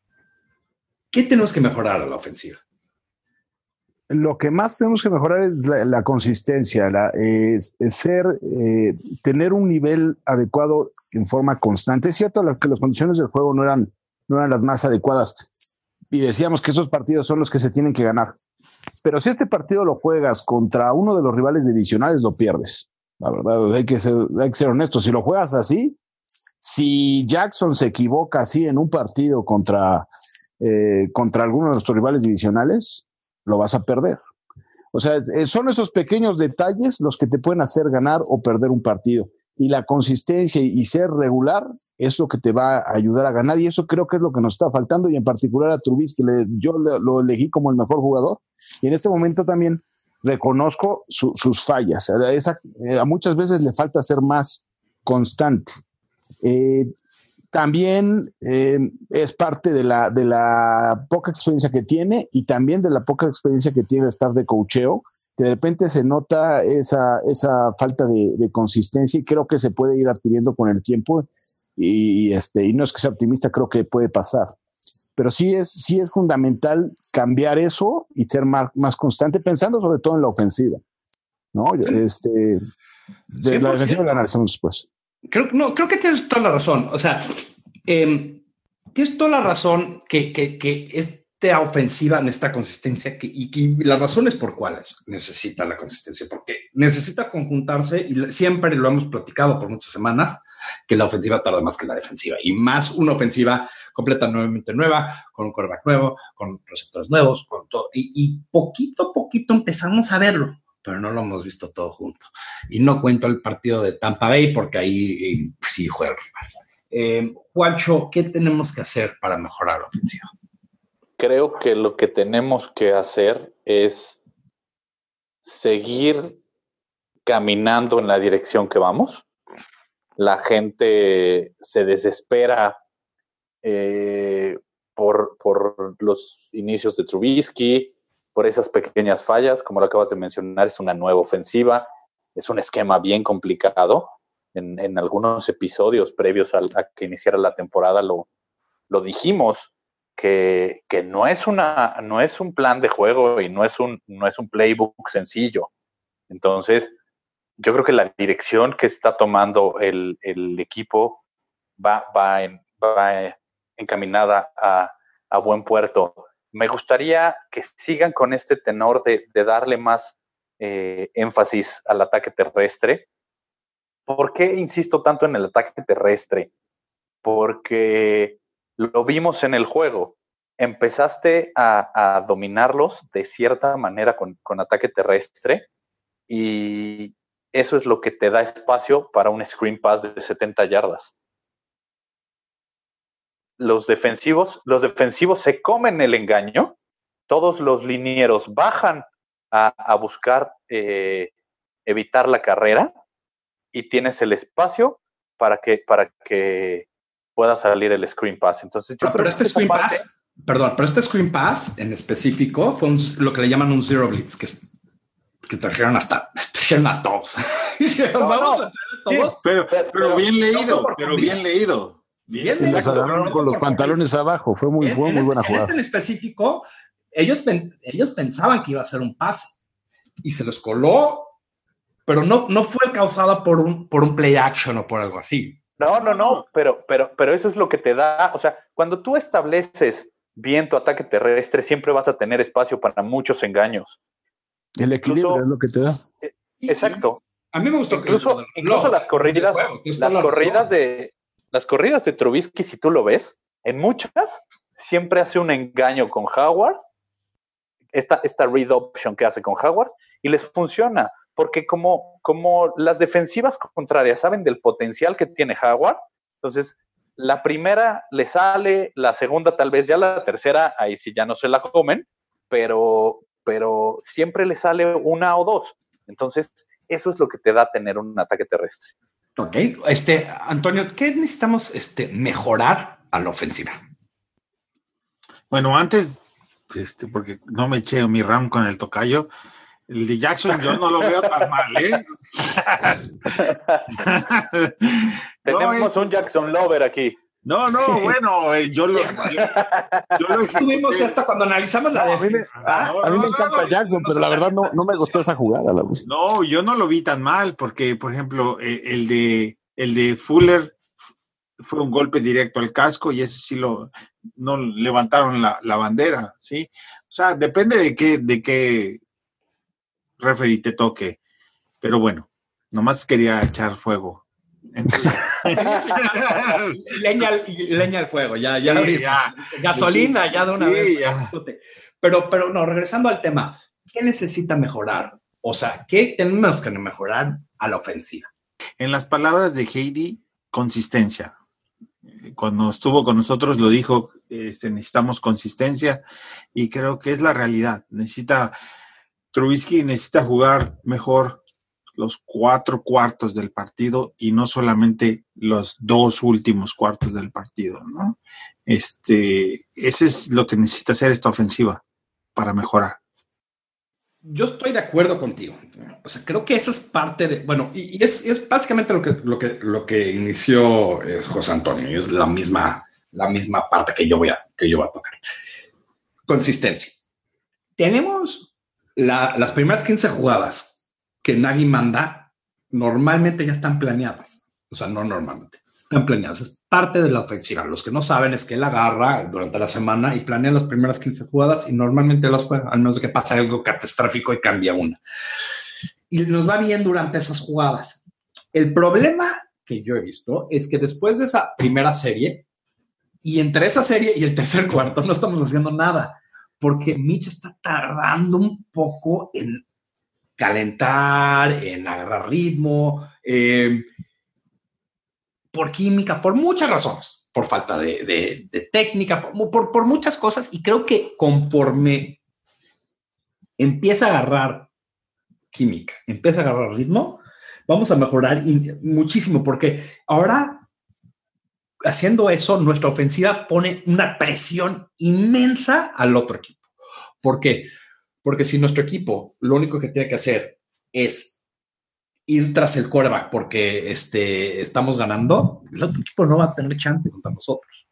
¿Qué tenemos que mejorar a la ofensiva? Lo que más tenemos que mejorar es la, consistencia, la, eh, ser, eh, tener un nivel adecuado en forma constante. Es cierto que las condiciones del juego no eran, no eran las más adecuadas y decíamos que esos partidos son los que se tienen que ganar. Pero si este partido lo juegas contra uno de los rivales divisionales, lo pierdes. La verdad, hay que ser, hay que. Si lo juegas así, si Jackson se equivoca así en un partido contra, eh, contra alguno de nuestros rivales divisionales, lo vas a perder. O sea, eh, son esos pequeños detalles los que te pueden hacer ganar o perder un partido. Y la consistencia y ser regular es lo que te va a ayudar a ganar. Y eso creo que es lo que nos está faltando. Y en particular a Trubisky, le, yo lo elegí como el mejor jugador. Y en este momento también reconozco su, sus fallas. Eh, a muchas veces le falta ser más constante. Eh, también eh, es parte de la, de la poca experiencia que tiene y también de la poca experiencia que tiene de estar de cocheo, que de repente se nota esa, esa falta de, de, consistencia y creo que se puede ir adquiriendo con el tiempo y, este, y no es que sea optimista, creo que puede pasar. Pero sí es, sí es fundamental cambiar eso y ser más, más constante, pensando sobre todo en la ofensiva. ¿no? Este, de la defensiva la analizamos después. Creo, no, creo que tienes toda la razón. O sea, eh, tienes toda la razón que, que, que esta ofensiva necesita consistencia que, y, y la razón es por cuáles necesita la consistencia, porque necesita conjuntarse y siempre lo hemos platicado por muchas semanas que la ofensiva tarda más que la defensiva y más una ofensiva completamente nueva, con un quarterback nuevo, con receptores nuevos, con todo. Y, y poquito a poquito empezamos a verlo pero no lo hemos visto todo junto. Y no cuento el partido de Tampa Bay porque ahí eh, sí rival. Eh, Juancho, ¿qué tenemos que hacer para mejorar la ofensiva? Creo que lo que tenemos que hacer es seguir caminando en la dirección que vamos. la gente se desespera eh, por, por los inicios de Trubisky, por esas pequeñas fallas, como lo acabas de mencionar, es una nueva ofensiva, es un esquema bien complicado. En, algunos episodios previos a, que iniciara la temporada lo, lo dijimos, que, que, no, es una, no es un plan de juego y no es un, no es un playbook sencillo. Entonces, yo creo que la dirección que está tomando el, equipo va, va, en, va encaminada a buen puerto. Me gustaría que sigan con este tenor de, darle más eh, énfasis al ataque terrestre. ¿Por qué insisto tanto en el ataque terrestre? Porque lo vimos en el juego. Empezaste a, a dominarlos de cierta manera con, con, ataque terrestre y eso es lo que te da espacio para un screen pass de 70 yardas. Los defensivos, los defensivos se comen el engaño, todos los linieros bajan a, a buscar eh, evitar la carrera y tienes el espacio para que, para que pueda salir el screen pass. Entonces, yo no, pero este screen parte... pass, perdón, pero este screen pass en específico fue un, lo que le llaman un zero blitz, que, es, que trajeron hasta trajeron a todos. No, Vamos no. a todos. Sí, pero, pero, pero, bien leído, pero bien leído. Bien, bien leído. con los pantalones abajo, fue muy, en, fue muy en buena este, jugada. En este en específico, ellos, ellos pensaban que iba a ser un pase y se los coló, pero no, no fue causada por un, por un play action o por algo así. No, no, no, pero, pero, pero eso es lo que te da, o sea, cuando tú estableces bien tu ataque terrestre, siempre vas a tener espacio para muchos engaños. El equilibrio incluso, es lo que te da. Eh, exacto. A mí me gustó incluso, que incluso las corridas, las corridas de las corridas de Trubisky, si tú lo ves, en muchas siempre hace un engaño con Howard, esta, esta read option que hace con Howard, y les funciona, porque como, como las defensivas contrarias saben del potencial que tiene Howard, entonces la primera le sale, la segunda tal vez ya la tercera, ahí sí ya no se la comen, pero, pero siempre le sale una o dos. Entonces, eso es lo que te da tener un ataque terrestre. Ok, este, Antonio, ¿qué necesitamos este, mejorar a la ofensiva? Bueno, antes, este, porque no me eché mi RAM con el tocayo, el de Jackson yo no lo veo tan mal, ¿eh? Tenemos no, es... un Jackson Lover aquí. No, no, bueno, eh, yo lo. Yo, yo lo tuvimos esto cuando analizamos la no, defensa. A mí me, a mí me encanta Jackson, pero la verdad no, no me gustó esa jugada. La no, yo no lo vi tan mal, porque, por ejemplo, eh, el de el de Fuller fue un golpe directo al casco y ese sí lo no levantaron la, la bandera, ¿sí? O sea, depende de qué, de qué referee te toque. Pero bueno, nomás quería echar fuego. Entonces, leña, leña al fuego, ya, ya, sí, ya. gasolina, ya de una sí, vez. Ya. Pero, pero no, regresando al tema, ¿qué necesita mejorar? O sea, ¿qué tenemos que mejorar a la ofensiva? En las palabras de Heidi, consistencia. Cuando estuvo con nosotros lo dijo, este, necesitamos consistencia y creo que es la realidad. Necesita, Trubisky necesita jugar mejor los cuatro cuartos del partido y no solamente los dos últimos cuartos del partido, ¿no? Este, ese es lo que necesita hacer esta ofensiva para mejorar. Yo estoy de acuerdo contigo. O sea, creo que esa es parte de, bueno, y, es, es, básicamente lo que, lo que, lo que inició eh, José Antonio, es la misma, la misma parte que yo voy a, que yo voy a tocar. Consistencia. Tenemos la, las primeras 15 jugadas que Nagy manda normalmente ya están planeadas. O sea, no normalmente, están planeadas. Es parte de la ofensiva. Los que no saben es que él agarra durante la semana y planea las primeras 15 jugadas y normalmente las juega, al menos que pasa algo catastrófico y cambia una. Y nos va bien durante esas jugadas. El problema que yo he visto es que después de esa primera serie y entre esa serie y el tercer cuarto no estamos haciendo nada porque Mitch está tardando un poco en calentar, en agarrar ritmo, eh, por química, por muchas razones, por falta de, técnica, por, por, muchas cosas. Y creo que conforme empieza a agarrar química, empieza a agarrar ritmo, vamos a mejorar muchísimo porque ahora haciendo eso, nuestra ofensiva pone una presión inmensa al otro equipo. ¿Por qué? Porque si nuestro equipo lo único que tiene que hacer es ir tras el quarterback porque este, estamos ganando, el otro equipo no va a tener chance contra nosotros.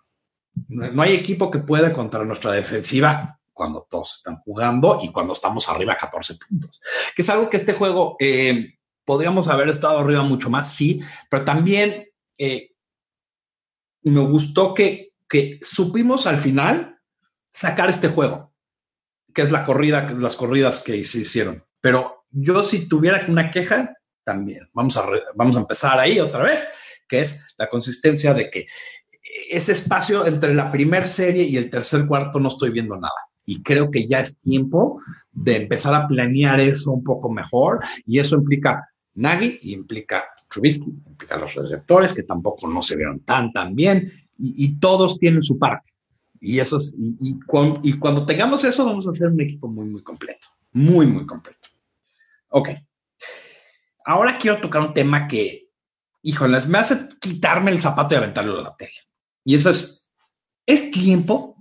No, no hay equipo que pueda contra nuestra defensiva cuando todos están jugando y cuando estamos arriba a 14 puntos. Que es algo que este juego eh, podríamos haber estado arriba mucho más, sí, pero también eh, me gustó que, que supimos al final sacar este juego, que es la corrida, las corridas que se hicieron. Pero yo si tuviera una queja, también vamos a, vamos a empezar ahí otra vez, que es la consistencia de que ese espacio entre la primera serie y el tercer cuarto no estoy viendo nada. Y creo que ya es tiempo de empezar a planear eso un poco mejor. Y eso implica Nagy implica Trubisky, implica los receptores que tampoco no se vieron tan, tan bien. Y todos tienen su parte. Y eso es, y, y cuan- y cuando tengamos eso, vamos a hacer un equipo muy, muy completo. Muy, muy completo. Ok. Ahora quiero tocar un tema que, híjoles, me hace quitarme el zapato y aventarlo a la tele. Y eso es, ¿es tiempo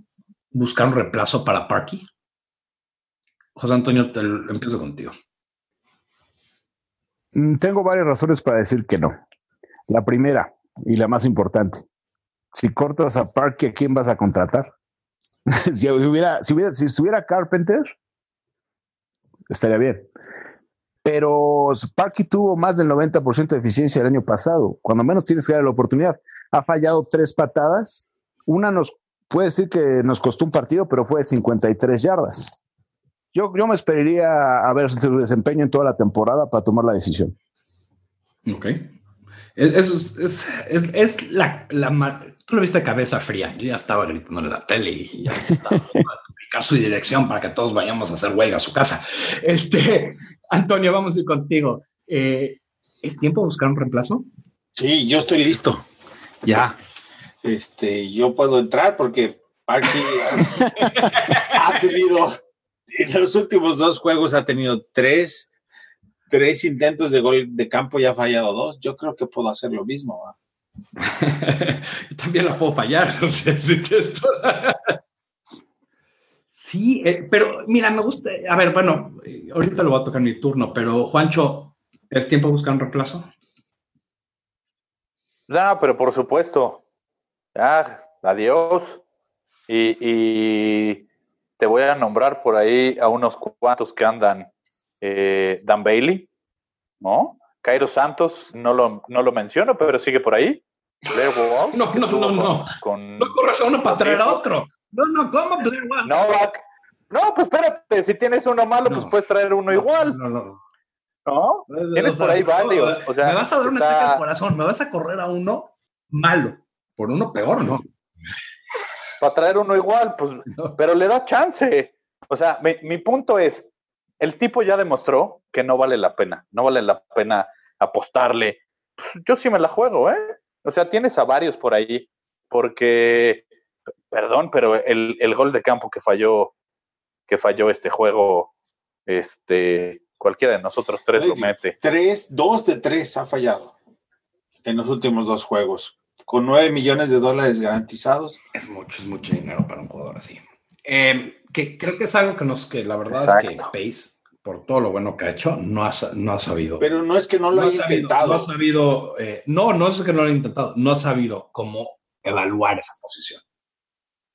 buscar un reemplazo para Parky? José Antonio, te lo- empiezo contigo. Mm, Tengo varias razones para decir que no. La primera y la más importante. Si cortas a Parky, ¿a quién vas a contratar? si, hubiera, si, hubiera, si estuviera Carpenter, estaría bien. Pero Parky tuvo más del 90% de eficiencia el año pasado. Cuando menos tienes que dar la oportunidad. Ha fallado tres patadas. Una nos puede decir que nos costó un partido, pero fue de 53 yardas. Yo, yo me esperaría a ver su desempeño en toda la temporada para tomar la decisión. Ok. Es, es, es, es, es la, la Tú lo viste cabeza fría. Yo ya estaba gritando en la tele y ya estaba explicar su dirección para que todos vayamos a hacer huelga a su casa. Este, Antonio, vamos a ir contigo. Eh, ¿Es tiempo de buscar un reemplazo? Sí, yo estoy listo. Ya. Este, yo puedo entrar porque Parky ha, ha tenido, en los últimos dos juegos ha tenido tres, tres intentos de gol de campo y ha fallado dos. Yo creo que puedo hacer lo mismo. ¿va? También la puedo fallar. sí, eh, pero mira, me gusta. A ver, bueno, eh, ahorita lo voy a tocar mi turno, pero Juancho, ¿es tiempo de buscar un reemplazo? No, pero por supuesto. Adiós. Y, y te voy a nombrar por ahí a unos cuantos que andan. Eh, Dan Bailey, ¿no? Cairo Santos, no lo, no lo menciono, pero sigue por ahí. Blair Walsh, No, no, no, con- no. con- No corres a uno para traer a otro. No, no, ¿cómo? Blair Walsh? Novak. No, pues espérate, si tienes uno malo, No. pues puedes traer uno igual, No, no, no. ¿no? Tienes O sea, por ahí no, varios. O sea, me vas a dar un está- ataque al corazón, me vas a correr a uno malo. Por uno peor, ¿no? para traer uno igual, pues, No. pero le da chance. O sea, mi, mi punto es, el tipo ya demostró que no vale la pena, no vale la pena apostarle. Pues, Yo sí me la juego, ¿eh? O sea, tienes a varios por ahí, porque, perdón, pero el, el gol de campo que falló, que falló este juego, este, cualquiera de nosotros tres lo mete. Tres, dos de tres ha fallado en los últimos dos juegos, con nueve millones de dólares garantizados. Es mucho, es mucho dinero para un jugador así. Eh, que creo que es algo que nos, que la verdad es que Pace, por todo lo bueno que ha hecho, no ha, no ha sabido. Pero no es que no lo no ha haya sabido, intentado. no ha sabido, eh, no, no es que no lo ha intentado, no ha sabido cómo evaluar esa posición.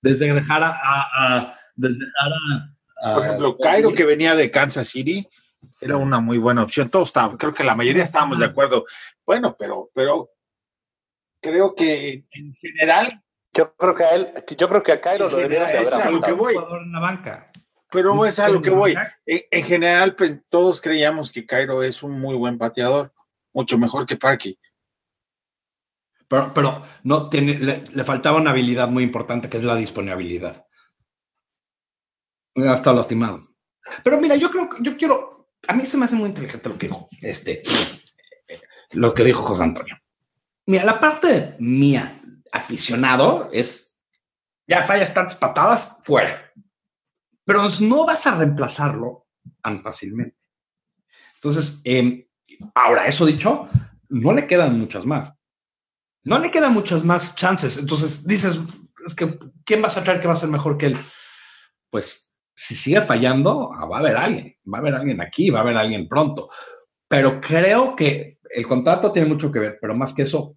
Desde dejar a, a- a- desde dejar a, a- Por ejemplo, Cairo, que venía de Kansas City, era una muy buena opción. Todos estábamos, creo que la mayoría estábamos de acuerdo. Bueno, pero, pero creo que en general, Yo creo que a él, yo creo que a Cairo lo deberían de general, haber es a lo que apuntado. voy. jugador en la banca. Pero es a lo que voy. En, en general, pues, todos creíamos que Cairo es un muy buen pateador, mucho mejor que Parky. Pero, pero no tiene, le, le faltaba una habilidad muy importante que es la disponibilidad. Ha estado lastimado. Pero mira, yo creo que yo quiero. A mí se me hace muy inteligente lo que dijo este, lo que dijo José Antonio. Mira, la parte mía, aficionado, es ya fallas tantas patadas, fuera. Pero no vas a reemplazarlo tan fácilmente. Entonces, eh, Ahora, eso dicho, no le quedan muchas más. No le quedan muchas más chances. Entonces dices, es que, ¿quién vas a traer que va a ser mejor que él? Pues si sigue fallando, ah, va a haber alguien, va a haber alguien aquí, va a haber alguien pronto. Pero creo que el contrato tiene mucho que ver, pero más que eso,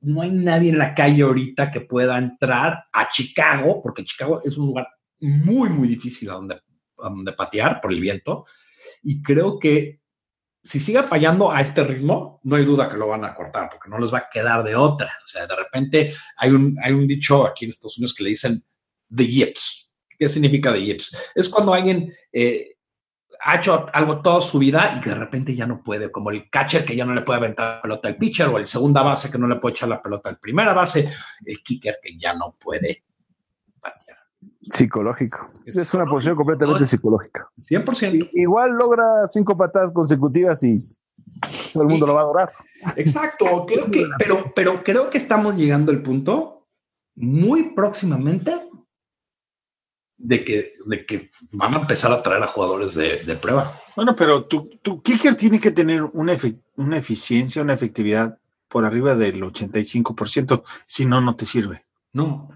no hay nadie en la calle ahorita que pueda entrar a Chicago, porque Chicago es un lugar muy, muy difícil a donde, a donde patear por el viento. Y creo que si sigue fallando a este ritmo, no hay duda que lo van a cortar, porque no les va a quedar de otra. O sea, de repente hay un, hay un dicho aquí en Estados Unidos que le dicen the yips. ¿Qué significa the yips? Es cuando alguien eh, ha hecho algo toda su vida y que de repente ya no puede, como el catcher que ya no le puede aventar la pelota al pitcher, o el segunda base que no le puede echar la pelota al primera base, el kicker que ya no puede. Psicológico. Es una posición completamente psicológica. 100%. Igual logra cinco patadas consecutivas y todo el mundo lo va a adorar. Exacto, creo que, pero, pero creo que estamos llegando al punto muy próximamente de que, de que van a empezar a traer a jugadores de, de prueba. Bueno, pero tu, tu kicker tiene que tener una, una eficiencia, una efectividad por arriba del 85%, si no, no te sirve. No,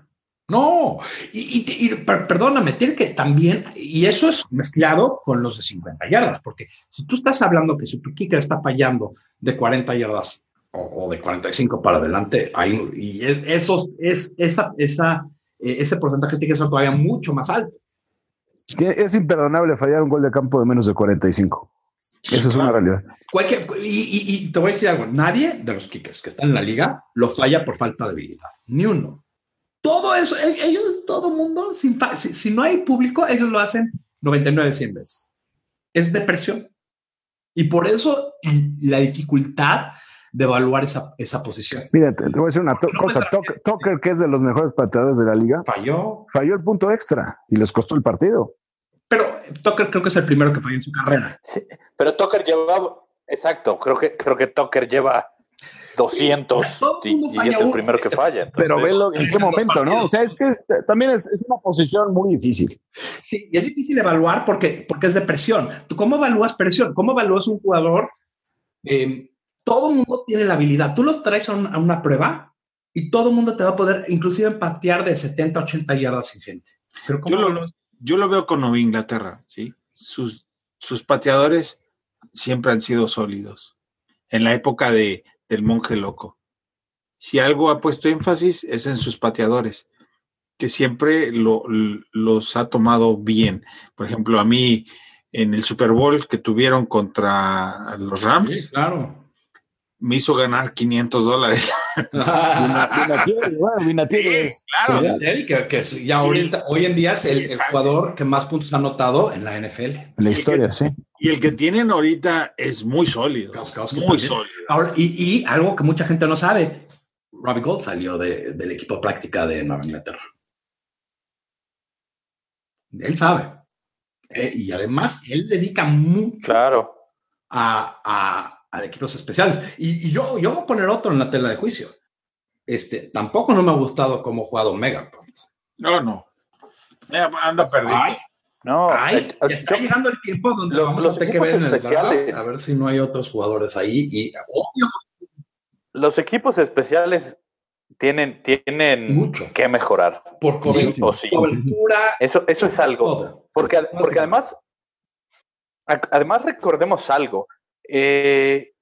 no. Y, y- y per- perdóname, tiene que también, y eso es mezclado con los de 50 yardas, porque si tú estás hablando que si tu kicker está fallando de 40 yardas o, o de 45 para adelante, hay, y es, esos, es, esa, esa, eh, ese porcentaje tiene que ser todavía mucho más alto. Es imperdonable fallar un gol de campo de menos de 45. Eso es una realidad. Cualquier, y, y- y te voy a decir algo, nadie de los kickers que están en la liga lo falla por falta de habilidad, ni uno. Todo eso, e- ellos, todo mundo, sin si, si no hay público, ellos lo hacen 99, 100 veces. Es depresión. Y por eso la dificultad de evaluar esa, esa posición. Mira, te, te voy a decir una to- No, cosa. Tucker, Tucker, que es de los mejores pateadores de la liga, Falló, falló el punto extra y les costó el partido. pero Tucker creo que es el primero que falló en su carrera. Sí, pero Tucker lleva, exacto, creo que, creo que Tucker lleva 200 O sea, todo el y, es el primero que falla. entonces- Pero velo en qué momento, ¿no? O sea, es que es- también es, es una posición muy difícil. Sí, y es difícil evaluar porque, porque es de presión. ¿Tú cómo evalúas presión? ¿Cómo evalúas un jugador? Eh, todo el mundo tiene la habilidad. Tú los traes a, un- a una prueba y todo el mundo te va a poder inclusive patear de 70, 80 yardas sin gente. Pero ¿cómo Yo lo, yo lo veo con Nueva Inglaterra, ¿sí? Sus, sus pateadores siempre han sido sólidos. En la época de, del monje loco. Si algo ha puesto énfasis es en sus pateadores, que siempre lo- los ha tomado bien. Por ejemplo, a mí en el Super Bowl que tuvieron contra los Rams, Sí, claro. Me hizo ganar 500 dólares. Claro. Vinatieri, que, que es- ya ahorita, hoy en día es el, el jugador que más puntos ha anotado en la NFL. en la historia, sí. Y el que tienen ahorita es muy sólido. Muy también. sólido. Ahora, y, y algo que mucha gente no sabe, Robbie Gold salió de- del equipo práctica de Nueva Inglaterra. Él sabe. Eh, y además, él dedica mucho Claro. a, a- a equipos especiales. Y, y yo, yo voy a poner otro en la tela de juicio. Este, tampoco no me ha gustado cómo ha jugado Megapont. No, no. Anda perdido. Ay, No, ay, eh, está yo- llegando el tiempo donde Los- vamos los a tener que ver en el draft, a ver si no hay otros jugadores ahí. Y obvio, los equipos especiales tienen, tienen Mucho. que mejorar. por cobertura, sí. cobertura, Eso, eso es algo. todo. Porque, porque además, además recordemos algo. Eh,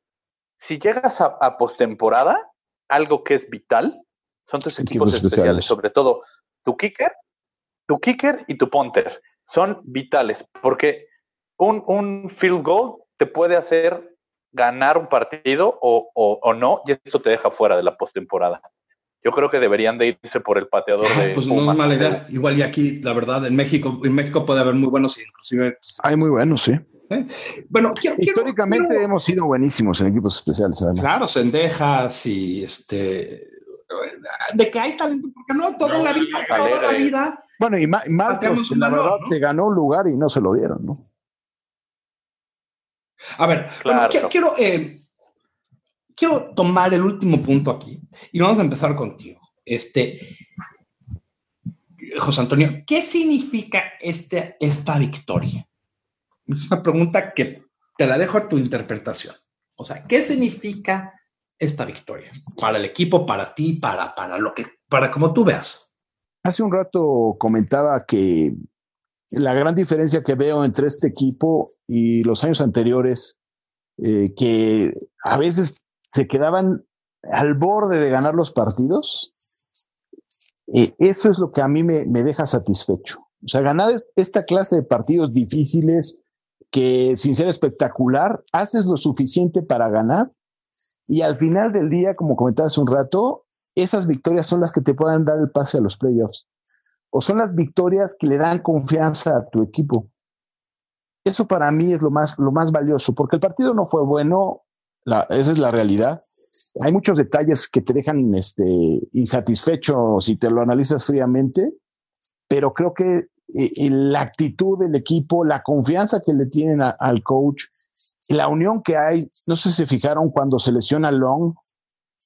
si llegas a, a postemporada, algo que es vital son tus equipos, Equipos especiales. especiales. sobre todo tu kicker, tu kicker y tu punter. Son vitales porque un, un field goal te puede hacer ganar un partido o, o- o no, y esto te deja fuera de la postemporada. Yo creo que deberían de irse por el pateador Ah, de pues no es mala idea. Igual y aquí, la verdad, en México, en México puede haber muy buenos, inclusive. pues, Hay muy buenos, sí. Bueno, quiero, quiero- Históricamente quiero- hemos sido buenísimos en equipos especiales, además. claro, Sendejas y este. De que hay talento, porque no toda No, la vida, toda la vida. Bueno, y Ma- Marcos, que la verdad ¿no? se ganó un lugar y no se lo dieron, ¿no? A ver, bueno, Claro. quiero, eh, quiero tomar el último punto aquí y vamos a empezar contigo. Este, José Antonio, ¿qué significa este, esta victoria? Es una pregunta que te la dejo a tu interpretación. O sea, ¿qué significa esta victoria para el equipo, para ti, para, para lo que, para como tú veas? Hace un rato comentaba que la gran diferencia que veo entre este equipo y los años anteriores, eh, que a veces se quedaban al borde de ganar los partidos, eh, eso es lo que a mí me, me, deja satisfecho. O sea, ganar esta clase de partidos difíciles, que sin ser espectacular, haces lo suficiente para ganar y al final del día, como comentabas un rato, esas victorias son las que te puedan dar el pase a los playoffs o son las victorias que le dan confianza a tu equipo. Eso para mí es lo más, lo más valioso, porque el partido no fue bueno, esa es la realidad. Hay muchos detalles que te dejan este, insatisfecho si te lo analizas fríamente, pero creo que eh, la actitud del equipo, la confianza que le tienen al coach, la unión que hay, no sé si se fijaron cuando se lesiona Long,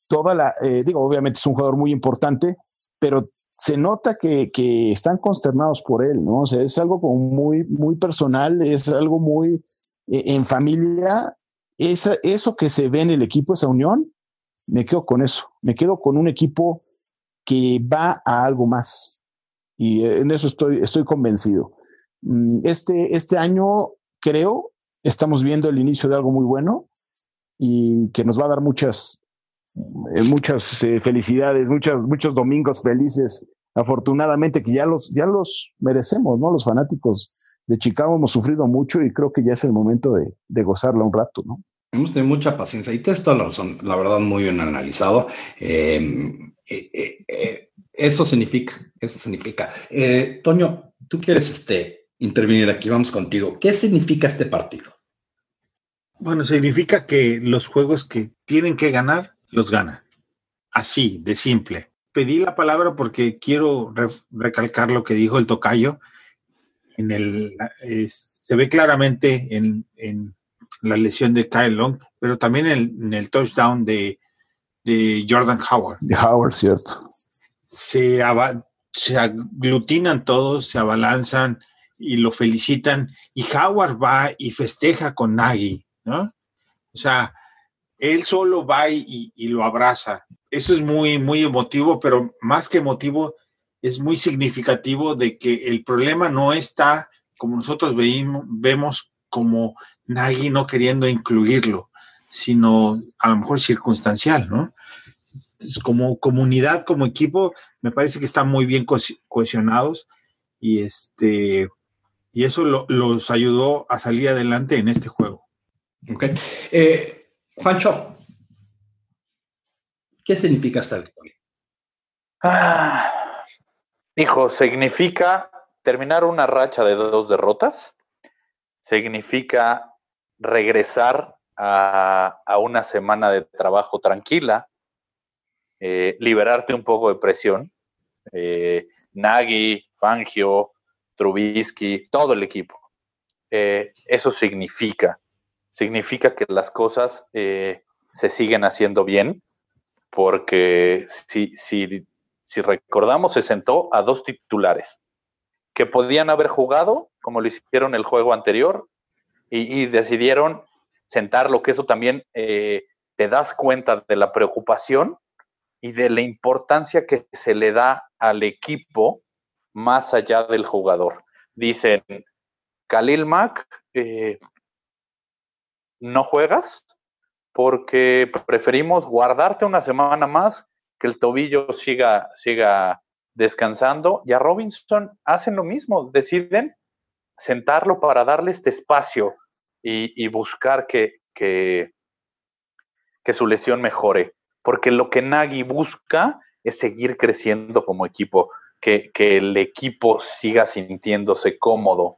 toda la, eh, digo, obviamente es un jugador muy importante, pero se nota que, que, están consternados por él, ¿no? O sea, es algo como muy, muy personal, es algo muy eh, en familia. Esa, eso que se ve en el equipo, esa unión, me quedo con eso. Me quedo con un equipo que va a algo más. Y eh, en eso estoy, estoy convencido. Mm, este, este año, creo, estamos viendo el inicio de algo muy bueno y que nos va a dar muchas, eh, muchas eh, felicidades, muchas, muchos domingos felices. Afortunadamente que ya los, ya los merecemos, ¿no? Los fanáticos de Chicago hemos sufrido mucho y creo que ya es el momento de, de gozarla un rato, ¿no? Hemos tenido mucha paciencia y toda la verdad, muy bien analizado. Eh, eso significa, eso significa. Toño, tú quieres este, intervenir aquí, vamos contigo. ¿Qué significa este partido? Bueno, significa que los juegos que tienen que ganar los gana. Así, de simple. Pedí la palabra porque quiero recalcar lo que dijo el tocayo. En el, se ve claramente en, la lesión de Kyle Long, pero también en, el touchdown de, Jordan Howard. De Howard, cierto. Se, se aglutinan todos, se abalanzan y lo felicitan. Y Howard va y festeja con Nagy, ¿no? O sea, él solo va y, lo abraza. Eso es muy, muy emotivo, pero más que emotivo, es muy significativo de que el problema no está como nosotros vemos como Nagy no queriendo incluirlo, sino a lo mejor circunstancial, ¿no? Como comunidad, como equipo, me parece que están muy bien cohesionados y este y eso los ayudó a salir adelante en este juego. Ok. Eh, Juancho, ¿qué significa esta victoria? Ah, hijo, significa terminar una racha de dos derrotas, significa regresar a, una semana de trabajo tranquila, eh, liberarte un poco de presión. Eh, Nagy, Fangio, Trubisky, todo el equipo. Eh, eso significa significa que las cosas eh, se siguen haciendo bien, porque si, si, si recordamos, se sentó a dos titulares que podían haber jugado, como lo hicieron el juego anterior, y, decidieron sentarlo, que eso también eh, te das cuenta de la preocupación y de la importancia que se le da al equipo más allá del jugador. Dicen, Khalil Mack eh, no juegas porque preferimos guardarte una semana más que el tobillo siga, siga descansando. Y a Robinson hacen lo mismo, deciden sentarlo para darle este espacio y, buscar que, que, que, su lesión mejore. Porque lo que Nagy busca es seguir creciendo como equipo, que, el equipo siga sintiéndose cómodo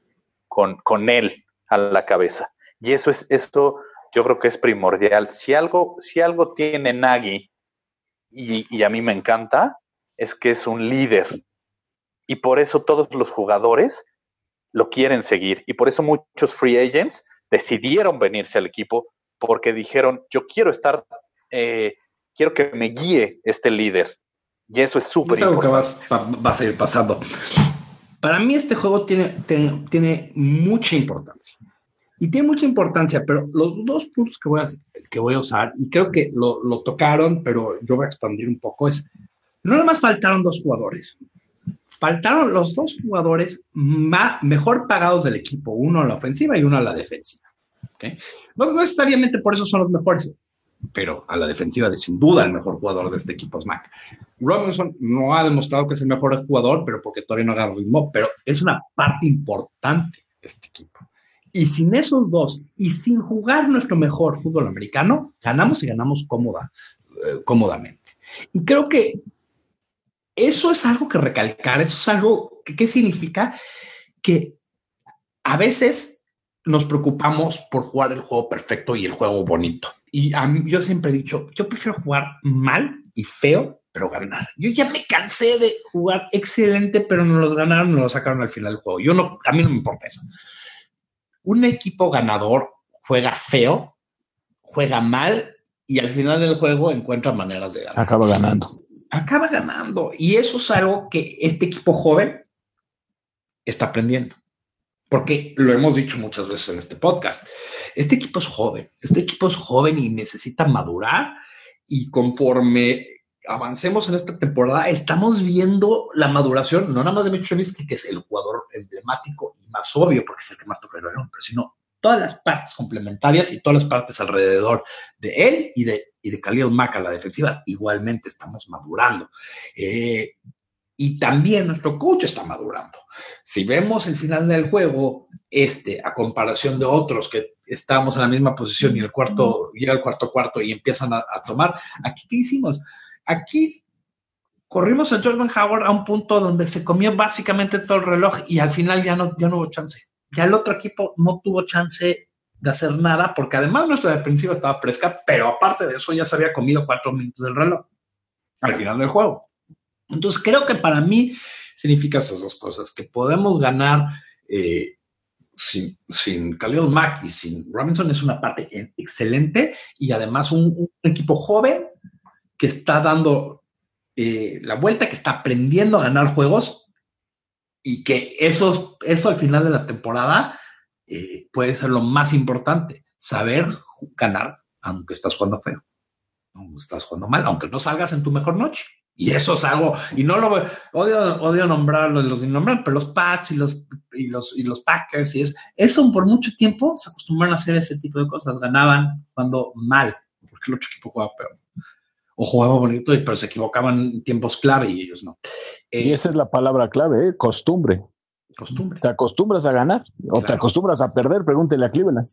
con, con él a la cabeza. Y eso es, esto yo creo que es primordial. Si algo, si algo tiene Nagy, y, a mí me encanta, es que es un líder. Y por eso todos los jugadores lo quieren seguir. Y por eso muchos free agents decidieron venirse al equipo porque dijeron, yo quiero estar, eh, quiero que me guíe este líder. Y eso es súper importante. Es algo que va, va, a seguir pasando. Para mí este juego tiene, tiene mucha importancia y tiene mucha importancia, pero los dos puntos que voy a, que voy a usar, y creo que lo, lo tocaron, pero yo voy a expandir un poco, es, no nada más faltaron dos jugadores, faltaron los dos jugadores más, mejor pagados del equipo, uno a la ofensiva y uno a la defensiva. ¿okay? No necesariamente por eso son los mejores, pero a la defensiva de sin duda el mejor jugador de este equipo es Mac. Robinson no ha demostrado que es el mejor jugador, pero porque todavía no agarra ritmo, pero es una parte importante de este equipo. Y sin esos dos, y sin jugar nuestro mejor fútbol americano, ganamos y ganamos cómoda, eh, cómodamente. Y creo que eso es algo que recalcar, eso es algo que ¿qué significa que a veces nos preocupamos por jugar el juego perfecto y el juego bonito. Y a mí, yo siempre he dicho, yo prefiero jugar mal y feo, pero ganar. Yo ya me cansé de jugar excelente, pero no los ganaron, no los sacaron al final del juego. Yo no, a mí no me importa eso. Un equipo ganador juega feo, juega mal y al final del juego encuentra maneras de ganar. Acaba ganando. Acaba ganando. Y eso es algo que este equipo joven está aprendiendo. Porque lo hemos dicho muchas veces en este podcast. Este equipo es joven. Este equipo es joven y necesita madurar. Y conforme avancemos en esta temporada, estamos viendo la maduración, no nada más de Mitch que es el jugador emblemático y más obvio, porque es el que más toca el balón, pero sino todas las partes complementarias y todas las partes alrededor de él y de, y de Khalil Mack la defensiva, igualmente estamos madurando. Eh, y también nuestro coach está madurando. Si vemos el final del juego, este, a comparación de otros que estamos en la misma posición y el cuarto, llega el cuarto cuarto y empiezan a, a tomar, aquí, ¿qué hicimos? Aquí corrimos a Jordan Howard a un punto donde se comió básicamente todo el reloj y al final ya no, ya no hubo chance. Ya el otro equipo no tuvo chance de hacer nada porque además nuestra defensiva estaba fresca, pero aparte de eso ya se había comido cuatro minutos del reloj al final del juego. Entonces creo que para mí significa esas dos cosas, que podemos ganar eh, sin, sin Khalil Mack y sin Robinson es una parte excelente y además un, equipo joven que está dando eh, la vuelta, que está aprendiendo a ganar juegos y que eso, eso al final de la temporada eh, puede ser lo más importante, saber ganar aunque estás jugando feo, aunque estás jugando mal, aunque no salgas en tu mejor noche. Y eso es algo, y no lo odio, odio nombrarlo, los nombrar, pero los Pats y los, y los, y los Packers, y es, eso por mucho tiempo se acostumbraron a hacer ese tipo de cosas, ganaban jugando mal, porque el otro equipo jugaba peor o jugaba bonito, pero se equivocaban en tiempos clave y ellos no. Eh, y esa es la palabra clave, ¿eh? costumbre. Costumbre. Te acostumbras a ganar o te acostumbras a perder, pregúntele a Cleveland.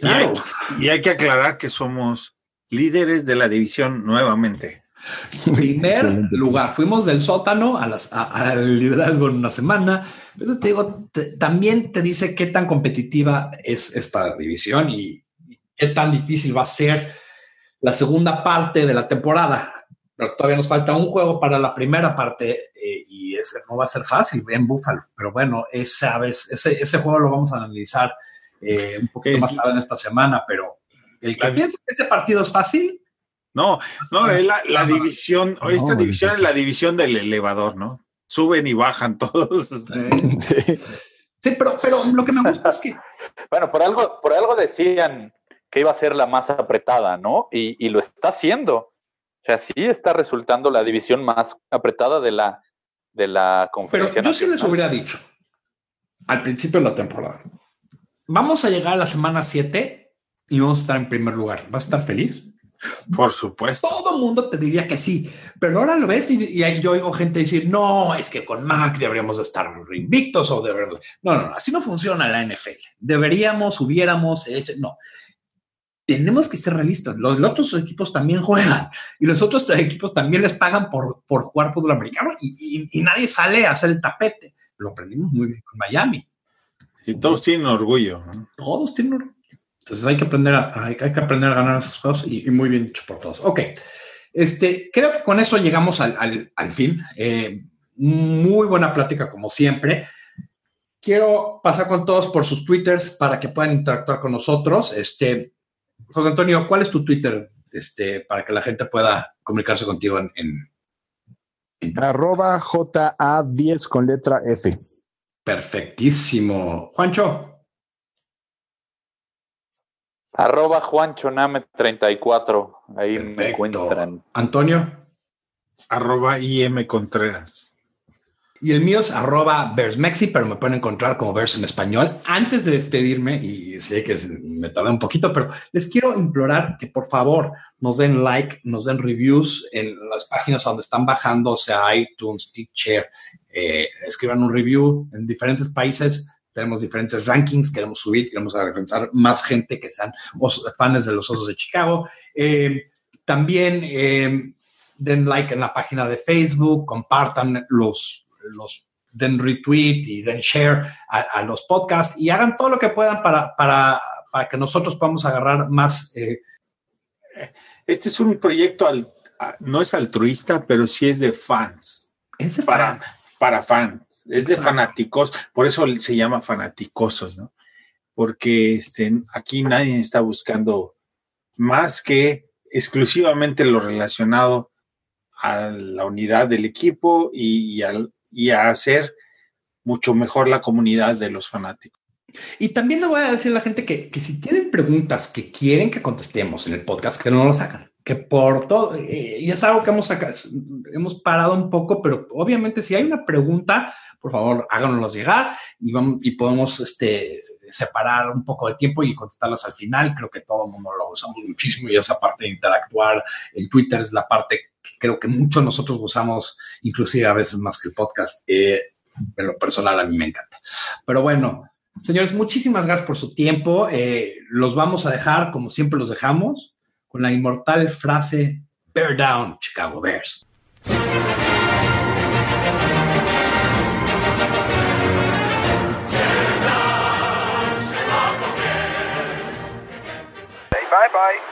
Claro. Y hay, y hay que aclarar que somos líderes de la división nuevamente. Primer Excelente. lugar. Fuimos del sótano a las, a- al liderazgo en una semana. Pero te digo, te- también te dice qué tan competitiva es esta división y, y qué tan difícil va a ser la segunda parte de la temporada. Pero todavía nos falta un juego para la primera parte eh, y ese no va a ser fácil en Buffalo. Pero bueno, esa vez, ese, ese juego lo vamos a analizar eh, un poquito más tarde en esta semana. Pero el que piensa que ese partido es fácil, No, no, es la, la No, no. división, No, esta división es la división del elevador, ¿no? Suben y bajan todos. eh, Sí. Sí, pero, pero lo que me gusta es que Bueno, por algo, por algo decían que iba a ser la más apretada, ¿no? Y, y lo está haciendo. O sea, sí está resultando la división más apretada de la, de la Pero conferencia. yo sí les hubiera dicho al principio de la temporada, vamos a llegar a la semana 7 y vamos a estar en primer lugar. ¿Vas a estar feliz? Por supuesto. Todo el mundo te diría que sí, pero ahora lo ves y, y yo oigo gente decir, no, es que con Mac deberíamos de estar invictos o deberíamos... No, no, no, así no funciona la NFL. Deberíamos, hubiéramos hecho... No, tenemos que ser realistas. Los, los otros equipos también juegan y los otros equipos también les pagan por, por jugar fútbol americano y, y- y nadie sale a hacer el tapete. Lo aprendimos muy bien con Miami. Y todos tienen orgullo. ¿no? Todos tienen orgullo. Entonces hay que aprender a, hay, que aprender a ganar esos juegos y, y muy bien dicho por todos. Ok. Este, creo que con eso llegamos al, al- al fin. Eh, muy buena plática como siempre. Quiero pasar con todos por sus twitters para que puedan interactuar con nosotros. Este, José Antonio, ¿cuál es tu Twitter este, para que la gente pueda comunicarse contigo en, en- en- Arroba JA10 con letra F. Perfectísimo. Juancho, Arroba Juanchoname34. Ahí me encuentran. Antonio. Arroba IM Contreras. Y el mío es arroba Versmexi, pero me pueden encontrar como Vers en español. Antes de despedirme, y sé que es- me tardé un poquito, pero les quiero implorar que por favor nos den like, nos den reviews en las páginas donde están bajando, o sea, iTunes, Teacher, eh, escriban un review en diferentes países. Tenemos diferentes rankings, queremos subir, queremos alcanzar más gente que sean fans de los Osos de Chicago. Eh, también eh, den like en la página de Facebook, compartan los, los den retweet y den share a, a los podcasts y hagan todo lo que puedan para, para, para que nosotros podamos agarrar más. eh, Este es un proyecto, al- a- no es altruista, pero sí es de fans. ese Para, fan. para fans. Es de fanáticos. Por eso se llama fanaticosos, ¿no? Porque este, aquí nadie está buscando más que exclusivamente lo relacionado a la unidad del equipo y, y al- y a hacer mucho mejor la comunidad de los fanáticos. Y también le voy a decir a la gente que, que si tienen preguntas que quieren que contestemos en el podcast, que no lo sacan. Que por todo, eh, y es algo que hemos sacado, hemos parado un poco, pero obviamente si hay una pregunta, por favor, háganos llegar y, vamos, y podemos este, separar un poco de tiempo y contestarlas al final. Creo que todo el mundo lo usamos muchísimo y esa parte de interactuar en Twitter es la parte que creo que muchos nosotros usamos, inclusive a veces más que el podcast. Eh, en lo personal a mí me encanta. Pero bueno, señores, muchísimas gracias por su tiempo. Eh, los vamos a dejar, como siempre los dejamos, con la inmortal frase Bear Down, Chicago Bears. Bye.